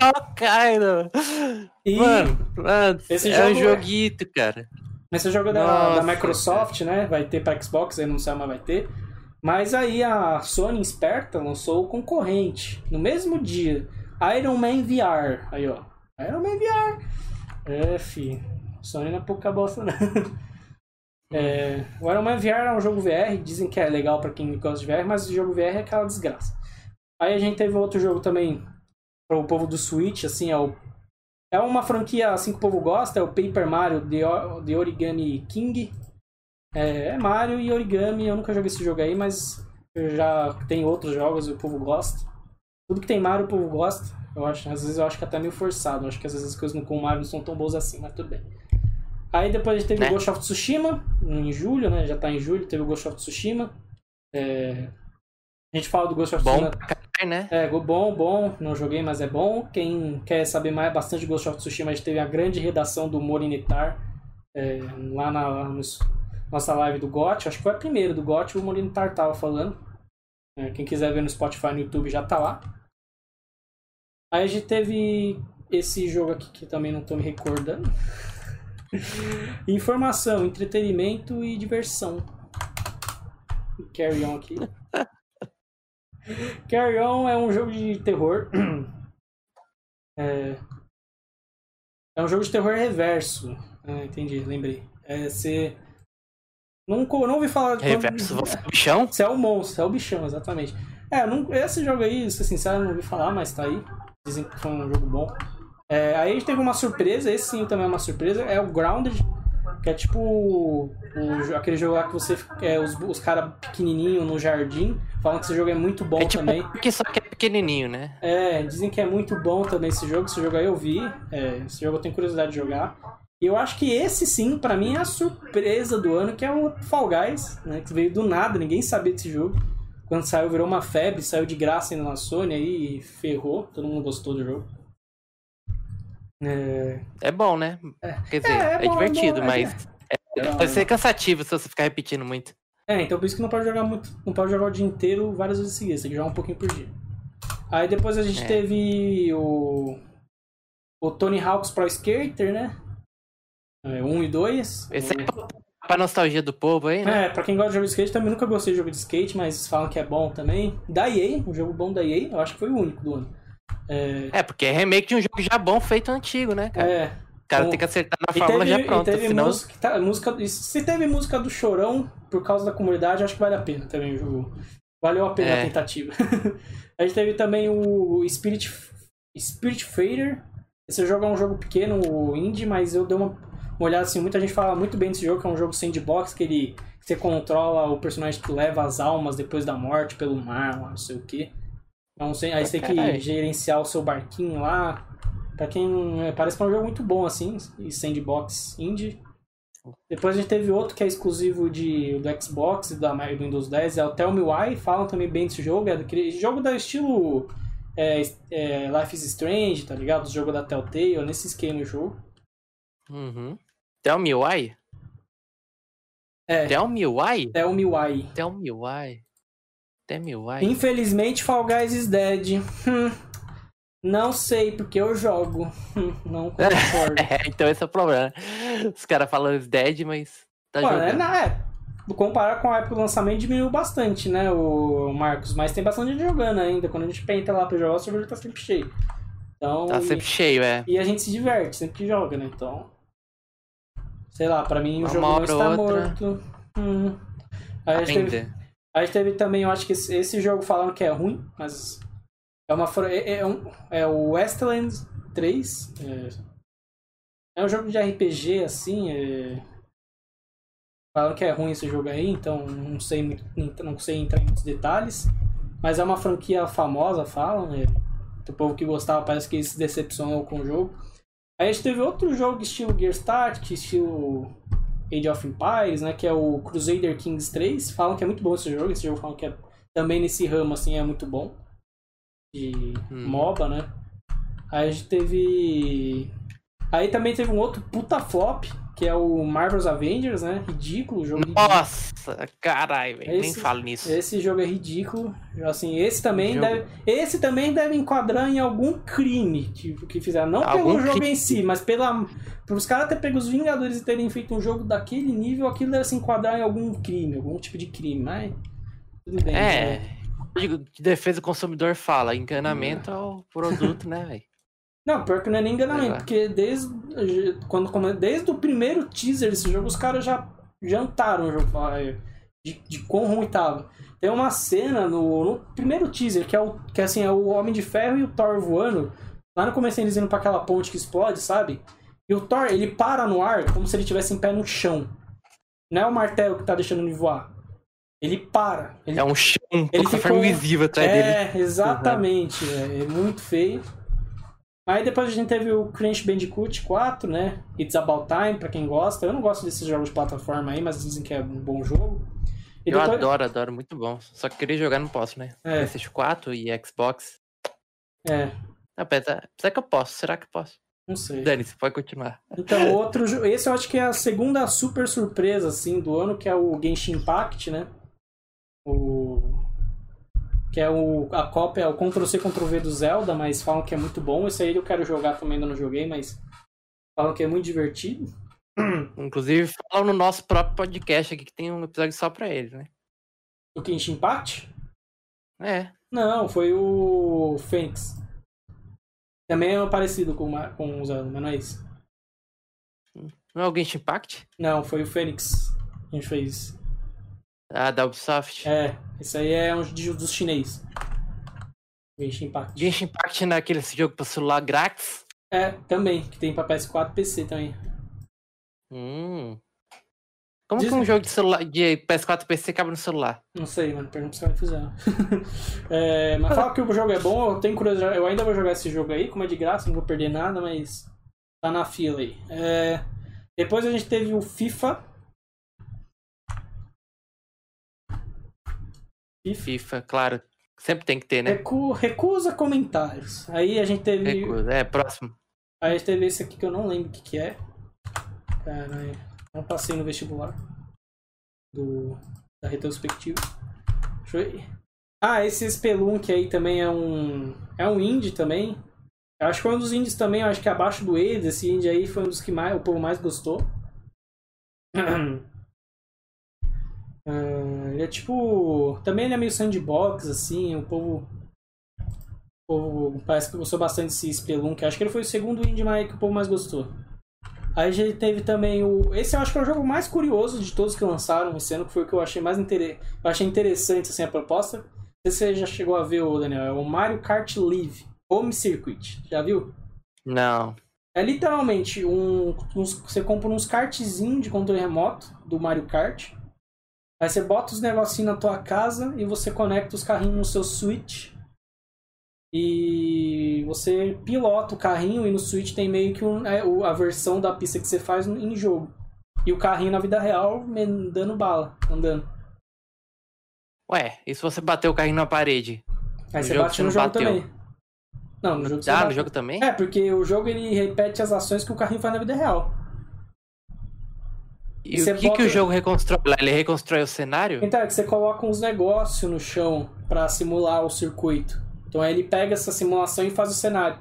Al-Qaeda. Mano, mano, esse é um é- joguito, cara. esse jogo é da, da Microsoft, né? Vai ter pra Xbox, aí não sei, mas vai ter. Mas aí a Sony esperta lançou o concorrente no mesmo dia. Iron Man VR. Aí, ó. Iron Man VR. É, fi. Sony não é pouca bosta, não. É, o Iron Man VR é um jogo VR. Dizem que é legal pra quem gosta de VR, mas o jogo VR é aquela desgraça. Aí a gente teve outro jogo também pro povo do Switch, assim, é o é uma franquia assim que o povo gosta, é o Paper Mario The, O- The Origami King. É, é Mario e Origami, eu nunca joguei esse jogo aí, mas já tem outros jogos e o povo gosta. Tudo que tem Mario o povo gosta. Eu acho, às vezes eu acho que é até meio forçado. Eu acho que às vezes as coisas com o Mario não são tão boas assim, mas tudo bem. Aí depois a gente teve Né? o Ghost of Tsushima, em julho, né? Já tá em julho, teve o Ghost of Tsushima. É, A gente fala do Ghost of Bom Tsushima. caralho, né? É, bom, bom. Não joguei, mas é bom. Quem quer saber mais bastante de Ghost of Tsushima, a gente teve a grande redação do Morinitar é, lá na lá nos- nossa live do GOT. Acho que foi a primeira do GOT, o Morinitar tava falando. É, quem quiser ver no Spotify, no YouTube, já tá lá. Aí a gente teve esse jogo aqui que também não tô me recordando. Informação, entretenimento e diversão. Carry on aqui. Carry On é um jogo de terror. É, é um jogo de terror reverso. Ah, entendi, lembrei. É, você. Não, co- não ouvi falar. Reverso, você é o bichão? Você é o monstro, é o bichão, exatamente. É, não, esse jogo aí, ser sincero, não ouvi falar, mas tá aí. Dizem que foi um jogo bom. É, aí a gente teve uma surpresa, esse sim também é uma surpresa, é o Grounded, que é tipo o, aquele jogo lá que você é os, os caras pequenininhos no jardim, falam que esse jogo é muito bom É tipo também. porque só que é pequenininho, né? É, dizem que é muito bom também esse jogo. Esse jogo aí eu vi. é, esse jogo eu tenho curiosidade de jogar. E eu acho que esse sim, pra mim, é a surpresa do ano, que é o Fall Guys, né? Que veio do nada, ninguém sabia desse jogo. Quando saiu, virou uma febre, saiu de graça ainda na Sony aí e ferrou. Todo mundo gostou do jogo. É, É bom, né? Quer dizer, É, é, é bom, é divertido, bom, é mas é, pode ser cansativo se você ficar repetindo muito. É, então por isso que não pode jogar muito. Não pode jogar o dia inteiro várias vezes seguidas, tem que jogar um pouquinho por dia. Aí depois a gente É. teve o. O Tony Hawk's Pro Skater, né? É, 1 e 2. Esse é pra nostalgia do povo aí, né? É, pra quem gosta de jogo de skate, também nunca gostei de jogo de skate, mas falam que é bom também. Da EA, um jogo bom da EA, eu acho que foi o único do ano. É, É, porque é remake de um jogo já bom feito antigo, né, cara? é, O cara bom. tem que acertar na fórmula teve, já pronta, senão... música, tá, música. Se teve música do Chorão por causa da comunidade, acho que vale a pena também o jogo. Valeu a pena a É. tentativa. a gente teve também o Spirit, Spirit Fader. Esse jogo é um jogo pequeno, o indie, mas eu dei uma, uma olhada assim. Muita gente fala muito bem desse jogo, que é um jogo sandbox, que ele que você controla o personagem que leva as almas depois da morte pelo mar, não sei o que. Então, você- aí você tem que gerenciar o seu barquinho lá. Pra quem. é, parece que é um jogo muito bom, assim, e sandbox indie. Depois a gente teve outro que é exclusivo de, do Xbox e da, do Windows 10, é o Tell Me Why. Falam também bem desse jogo. É daquele jogo da estilo é, é, Life is Strange, tá ligado? O jogo da Telltale, nesse esquema o jogo. Uhum. Tell me why? É, Tell me why? Tell Me Why. Tell me why? Tell me why? Infelizmente, Fall Guys is dead. Hum, não sei porque eu jogo. Hum, não concordo. É, então esse é o problema. Os caras falam is dead, mas tá Mano, é, jogando. na- é, comparar com a época do lançamento diminuiu bastante, né, o Marcos? Mas tem bastante gente jogando ainda. Quando a gente penta lá pra jogar, o servidor tá sempre cheio. Então, Tá e, sempre cheio, é. e a gente se diverte sempre que joga, né? Então, sei lá, pra mim o Uma jogo não está ou outra. morto. Hum. Aí a gente, teve, a gente teve também, eu acho que esse, esse jogo falaram que é ruim, mas é uma fran- é, é um, é o Westlands 3. É, é um jogo de RPG assim, é, Falaram que é ruim esse jogo aí, então não sei muito, não sei entrar em muitos detalhes. Mas é uma franquia famosa, falam, né? O povo que gostava parece que se decepcionou com o jogo. Aí a gente teve outro jogo estilo Gear Start, estilo Age of Empires, né? Que é o Crusader Kings 3. Falam que é muito bom esse jogo. Esse jogo falam que é também nesse ramo assim é muito bom. De Hum. MOBA, né? Aí a gente teve. Aí também teve um outro puta flop, que é o Marvel's Avengers, né? Ridículo, o jogo ridículo. Nossa, caralho, velho. Nem falo nisso. Esse jogo é ridículo. Assim, esse também Jogo- deve. Esse também deve enquadrar em algum crime que, que fizeram. Não Algum pelo jogo crime. em si, mas pela. Os caras terem pego os Vingadores e terem feito um jogo daquele nível, aquilo deve se enquadrar em algum crime, algum tipo de crime, mas. Tudo bem. É. né? De defesa do consumidor fala, encanamento ao produto, né, velho? Não, pior que não é nem enganamento, lá. porque desde, quando, desde o primeiro teaser desse jogo, os caras já jantaram o jogo, é, de, de quão ruim tava. Tem uma cena no, no primeiro teaser, que é, o, que assim, é o Homem de Ferro e o Thor voando. Lá no começo eles indo pra aquela ponte que explode, sabe? E o Thor, ele para no ar como se ele tivesse em pé no chão. Não é o martelo que tá deixando ele voar. Ele para. Ele É um chão, Ele plataforma ficou- invisível atrás dele. é, exatamente. É, é muito feio. Aí depois a gente teve o Crash Bandicoot 4, né? It's About Time, pra quem gosta. Eu não gosto desses jogos de plataforma aí, mas dizem que é um bom jogo. E Eu depois- adoro, adoro, muito bom. Só que queria jogar, não posso, né? É. PlayStation 4 e Xbox. É, Apesar, apesar que eu posso, será que eu posso? não sei. Dane-se, pode continuar. Então, outro Esse eu acho que é a segunda super surpresa, assim, do ano, que é o Genshin Impact, né? O... Que é o... a cópia, o Ctrl-C, Ctrl-V do Zelda, mas falam que é muito bom. Esse aí eu quero jogar também, ainda não joguei, mas falam que é muito divertido. Inclusive, falam no nosso próprio podcast aqui que tem um episódio só pra ele, né? O Genshin Impact? É. Não, foi o Fênix. Também é parecido com, o- com o Zelda, mas não é isso. Não é o Genshin Impact? Não, foi o Fênix. A gente fez. Ah, da Ubisoft. É, esse aí é um dos chinês. Genshin Impact. Genshin Impact naquele jogo pra celular grátis. É, também, que tem pra PS4 e PC também. Hum. Como Diz- que um jogo de celular de PS4 e PC cabe no celular? Não sei, mano. Pergunta se vai fizeram. é, mas fala que o jogo é bom, eu tenho curiosidade. Eu ainda vou jogar esse jogo aí, como é de graça, não vou perder nada, mas tá na fila aí. É, depois a gente teve o FIFA. FIFA. FIFA, claro. Sempre tem que ter, né? Recu- recusa comentários. Aí a gente teve. Recusa. É, próximo. Aí a gente teve esse aqui que eu não lembro o que, que é. Caralho. Não passei no vestibular. Do, da retrospectiva. Deixa eu ver. Ah, esse Spelunk aí também é um. É um indie também. Eu acho que foi um dos indies também, eu acho que abaixo do Age, esse indie aí foi um dos que mais, o povo mais gostou. Ah, ele é tipo. Também ele é meio sandbox, assim, o povo. O povo parece que gostou bastante desse Spelunk. Acho que ele foi o segundo indie mais que o povo mais gostou. Aí a gente teve também o. Esse eu acho que é o jogo mais curioso de todos que lançaram esse ano, que foi o que eu achei mais inter... eu achei interessante assim, a proposta. Não sei se você já chegou a ver, o Daniel. É o Mario Kart Live Home Circuit. Já viu? Não. É literalmente um. uns- você compra uns kartzinhos de controle remoto do Mario Kart. Aí você bota os negocinhos na tua casa e você conecta os carrinhos no seu Switch. E você pilota o carrinho e no Switch tem meio que um- é, a versão da pista que você faz em jogo. E o carrinho na vida real dando bala, andando. Ué, e se você bater o carrinho na parede? Aí No você jogo bate você no não jogo bateu. também. Não, no jogo Ah, no jogo também? É, porque o jogo ele repete as ações que o carrinho faz na vida real. E o que, que bota- o jogo reconstrói? lá? Ele reconstrói o cenário? Então, é que você coloca uns negócios no chão pra simular o circuito. Então aí ele pega essa simulação e faz o cenário.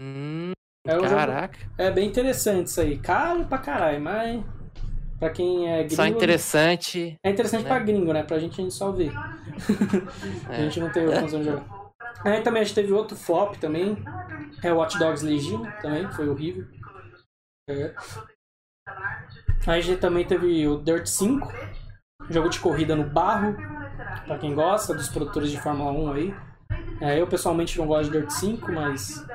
Hum, É, um jogo- caraca. é bem interessante isso aí. Caro pra caralho, mas pra quem é gringo... Só interessante. É interessante né? pra gringo, né? Pra gente a gente só vê. A É. gente não tem outra função de jogar. Aí também a gente teve outro flop também. É o Watch Dogs Legion também, que foi horrível. É. Aí a gente também teve o Dirt 5, jogo de corrida no barro, pra quem gosta, dos produtores de Fórmula 1 aí. É, eu pessoalmente não gosto de Dirt 5, mas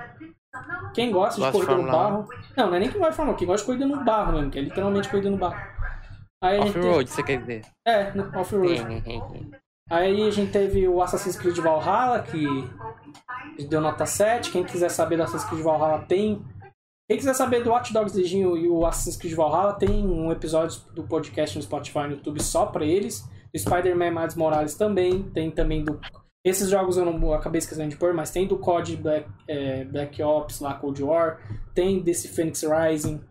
quem gosta de corrida no barro. Não, não é nem quem gosta de Fórmula 1, quem gosta de corrida no barro mesmo, que é literalmente corrida no barro. Off-road, você quer dizer? É, off-road. Aí a gente teve o Assassin's Creed Valhalla, que deu nota 7. Quem quiser saber do Assassin's Creed Valhalla tem. Quem quiser saber do Watch Dogs Legion e o Assassin's Creed Valhalla, tem um episódio do podcast no Spotify e no YouTube só pra eles. Do Spider-Man Miles Morales também. Tem também do. Esses jogos eu não acabei esquecendo de pôr, mas tem do COD Black, é, Black Ops, lá, Cold War. Tem desse Phoenix Rising.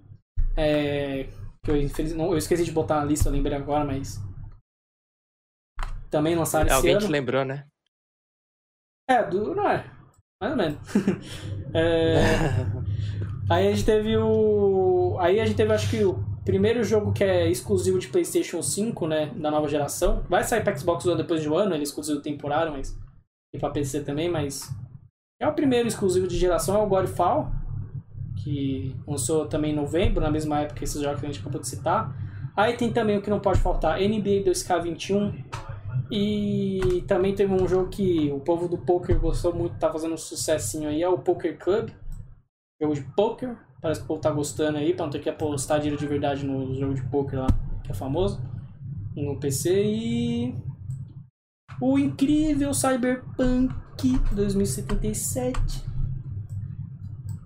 É, que eu, infeliz... não, eu esqueci de botar na lista, eu lembrei agora, mas. Também lançaram esse Alguém ano. te lembrou, né? É, do, não é. Mais ou menos. É, aí a gente teve o. Aí a gente teve, acho que, o primeiro jogo que é exclusivo de PlayStation 5, né? Da nova geração. Vai sair pra Xbox One depois de um ano, ele é exclusivo temporário, mas. E pra PC também, mas. É o primeiro exclusivo de geração, é o Godfall. Que lançou também em novembro, na mesma época que esses jogos que a gente acabou de citar. Aí tem também o que não pode faltar: NBA 2K21. E também teve um jogo que o povo do poker gostou muito, tá fazendo um sucessinho aí, é o Poker Club. Jogo de poker. Parece que o povo tá gostando aí, pra não ter que apostar dinheiro de verdade no jogo de poker lá, que é famoso. No PC e. O incrível Cyberpunk 2077.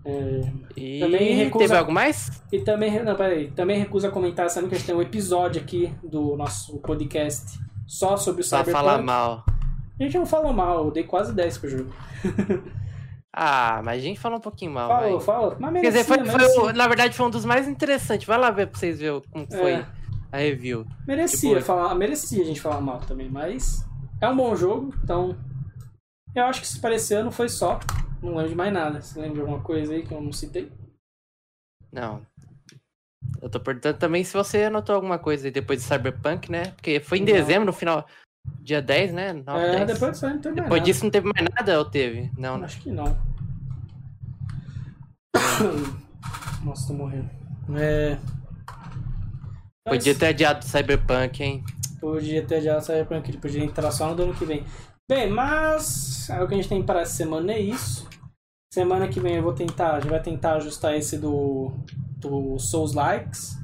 É, E Também recusa- teve algo mais? e também, não, peraí, também recusa comentar, sabe que a gente tem um episódio aqui do nosso podcast só sobre o Só Cyberpunk. falar mal. A gente não falou mal, eu dei quase 10 pro jogo. Ah, mas a gente falou um pouquinho mal. Falou, vai. falou. Mas Quer dizer, foi, foi o- na verdade foi um dos mais interessantes. Vai lá ver pra vocês verem como foi É. a review. Merecia, falar, merecia a gente falar mal também, mas é um bom jogo, então eu acho que se parecer ano foi só. Não lembro de mais nada. Você lembra de alguma coisa aí que eu não citei? Não. Eu tô perguntando também se você anotou alguma coisa aí depois de Cyberpunk, né? Porque foi em Não. dezembro, no final. Dia 10, né? 9, é, 10. depois disso não teve mais Depois nada. disso não teve mais nada ou teve? Não, né? Acho que não. Nossa, tô morrendo. É... Mas Podia ter adiado Cyberpunk, hein? Podia ter já Cyberpunk, ele podia entrar só no ano que vem. Bem, mas é o que a gente tem para essa semana é isso. Semana que vem eu vou tentar, a gente vai tentar ajustar esse do, do Souls Likes.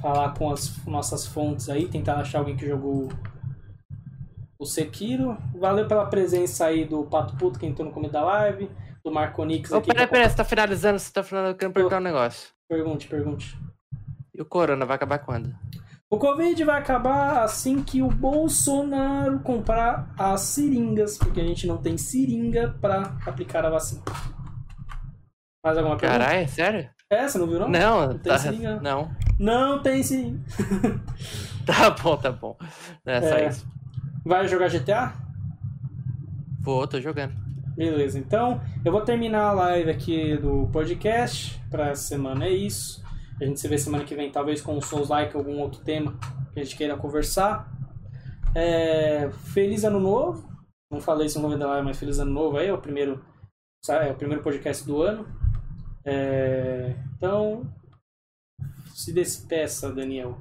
Falar com as nossas fontes aí, tentar achar alguém que jogou o Sekiro. Valeu pela presença aí do Pato Puto que entrou no começo da live. Do Marconix aqui. peraí, peraí, você tá finalizando, você tá finalizando, eu quero perguntar um negócio. Pergunte, pergunte. E o Corona vai acabar quando? O Covid vai acabar assim que o Bolsonaro comprar as seringas, porque a gente não tem seringa pra aplicar a vacina. Mais alguma pergunta? Caralho, é sério? É, você não viu não? Não, Não tem tá, seringa. não. Não tem seringa. Tá bom, tá bom. Não é só É. isso. Vai jogar GTA? Vou, tô jogando. Beleza, então eu vou terminar a live aqui do podcast pra essa semana, é isso. A gente se vê semana que vem, talvez com o Souls Like, algum outro tema que a gente queira conversar. É, Feliz ano novo. Não falei isso no começo da live, mas feliz ano novo aí, é o primeiro, é o primeiro podcast do ano. É, então, se despeça, Daniel.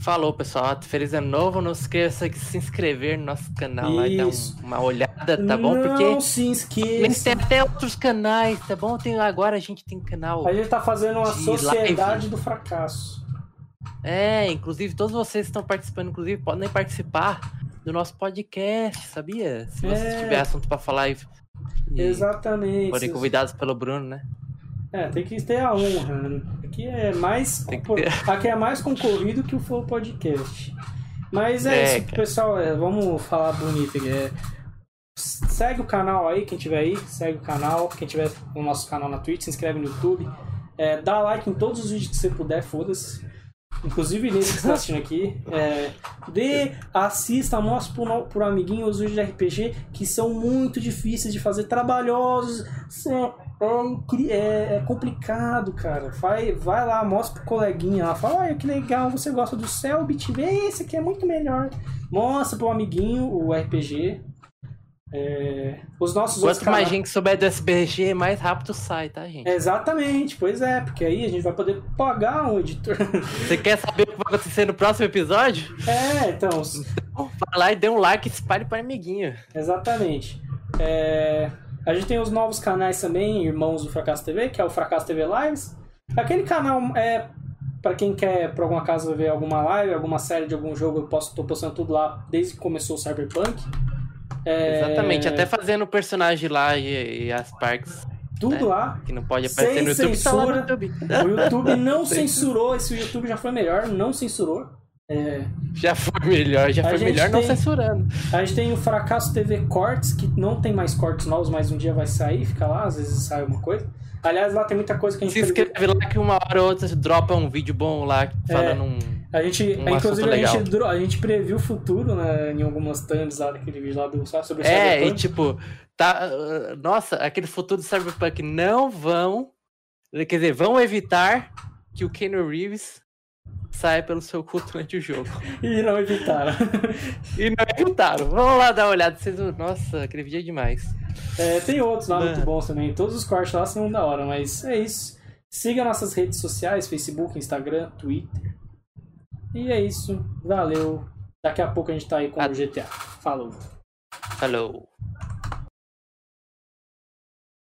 Falou, pessoal. Feliz ano novo. Não esqueça de se inscrever no nosso canal lá e dar um- uma olhada, tá bom? Não Porque se tem, esqueça. tem até outros canais, tá bom? Tem, agora a gente tem canal. A gente tá fazendo uma De sociedade live. do fracasso. É, inclusive todos vocês que estão participando, inclusive, podem participar do nosso podcast, sabia? Se vocês É. tiverem assunto pra falar e, e Exatamente. forem convidados pelo Bruno, né? É, tem que ter a honra. né? Aqui é mais ter. aqui é mais concorrido que o Flow Podcast. Mas é, É, isso, cara. pessoal. é, vamos falar bonito aqui. é, segue o canal aí, quem tiver aí, segue o canal. Quem tiver no nosso canal na Twitch, se inscreve no YouTube. É, dá like em todos os vídeos que você puder, foda-se. Inclusive nesse que você tá assistindo aqui. É, dê, assista, mostre pro, pro amiguinho os vídeos de RPG que são muito difíceis de fazer, trabalhosos. É, é- é complicado, cara. Vai, vai lá, mostra pro coleguinha lá. Fala, olha que legal, você gosta do Cellbit, vê esse aqui é muito melhor. Mostra pro amiguinho o RPG. É, os nossos Quanto mais gente souber do SBG, mais rápido sai, tá, gente? Exatamente, pois é, porque aí a gente vai poder pagar um editor. Você quer saber o que vai acontecer no próximo episódio? é, então, Vai lá e dê um like e espalhe para amiguinho. Exatamente. É, a gente tem os novos canais também, irmãos do Fracasso TV, que é o Fracasso TV Lives. Aquele canal é para quem quer, por alguma casa, ver alguma live, alguma série de algum jogo, eu posso, tô postando tudo lá desde que começou o Cyberpunk. É, Exatamente, até fazendo o personagem lá e, e as parques Tudo né? lá. que não pode aparecer Sem no YouTube, tá lá no censura. YouTube. O YouTube não censurou, esse YouTube já foi melhor, não censurou. É, Já foi melhor, já A foi melhor não tem- censurando. A gente tem o Fracasso TV Cortes, que não tem mais cortes novos, mas um dia vai sair, fica lá, às vezes sai alguma coisa. Aliás, lá tem muita coisa que a gente Se inscreve lá que uma hora ou outra dropa um vídeo bom lá falando um. A gente, Um inclusive, a gente, a gente previu o futuro, né, em algumas thumbs lá daquele vídeo lá do sobre o É, e Cyberpunk. tipo, tá. uh, Nossa, aquele futuro do Cyberpunk não vão. Quer dizer, vão evitar que o Keanu Reeves saia pelo seu cu durante o jogo. E não evitaram. E não evitaram. Vamos lá dar uma olhada. Vocês... Nossa, aquele vídeo é demais. É, tem outros lá muito Mano. bons também. Todos os cortes lá são da hora, mas é isso. Siga nossas redes sociais, Facebook, Instagram, Twitter. E é isso. Valeu. Daqui a pouco a gente tá aí com o GTA. Falou. Falou.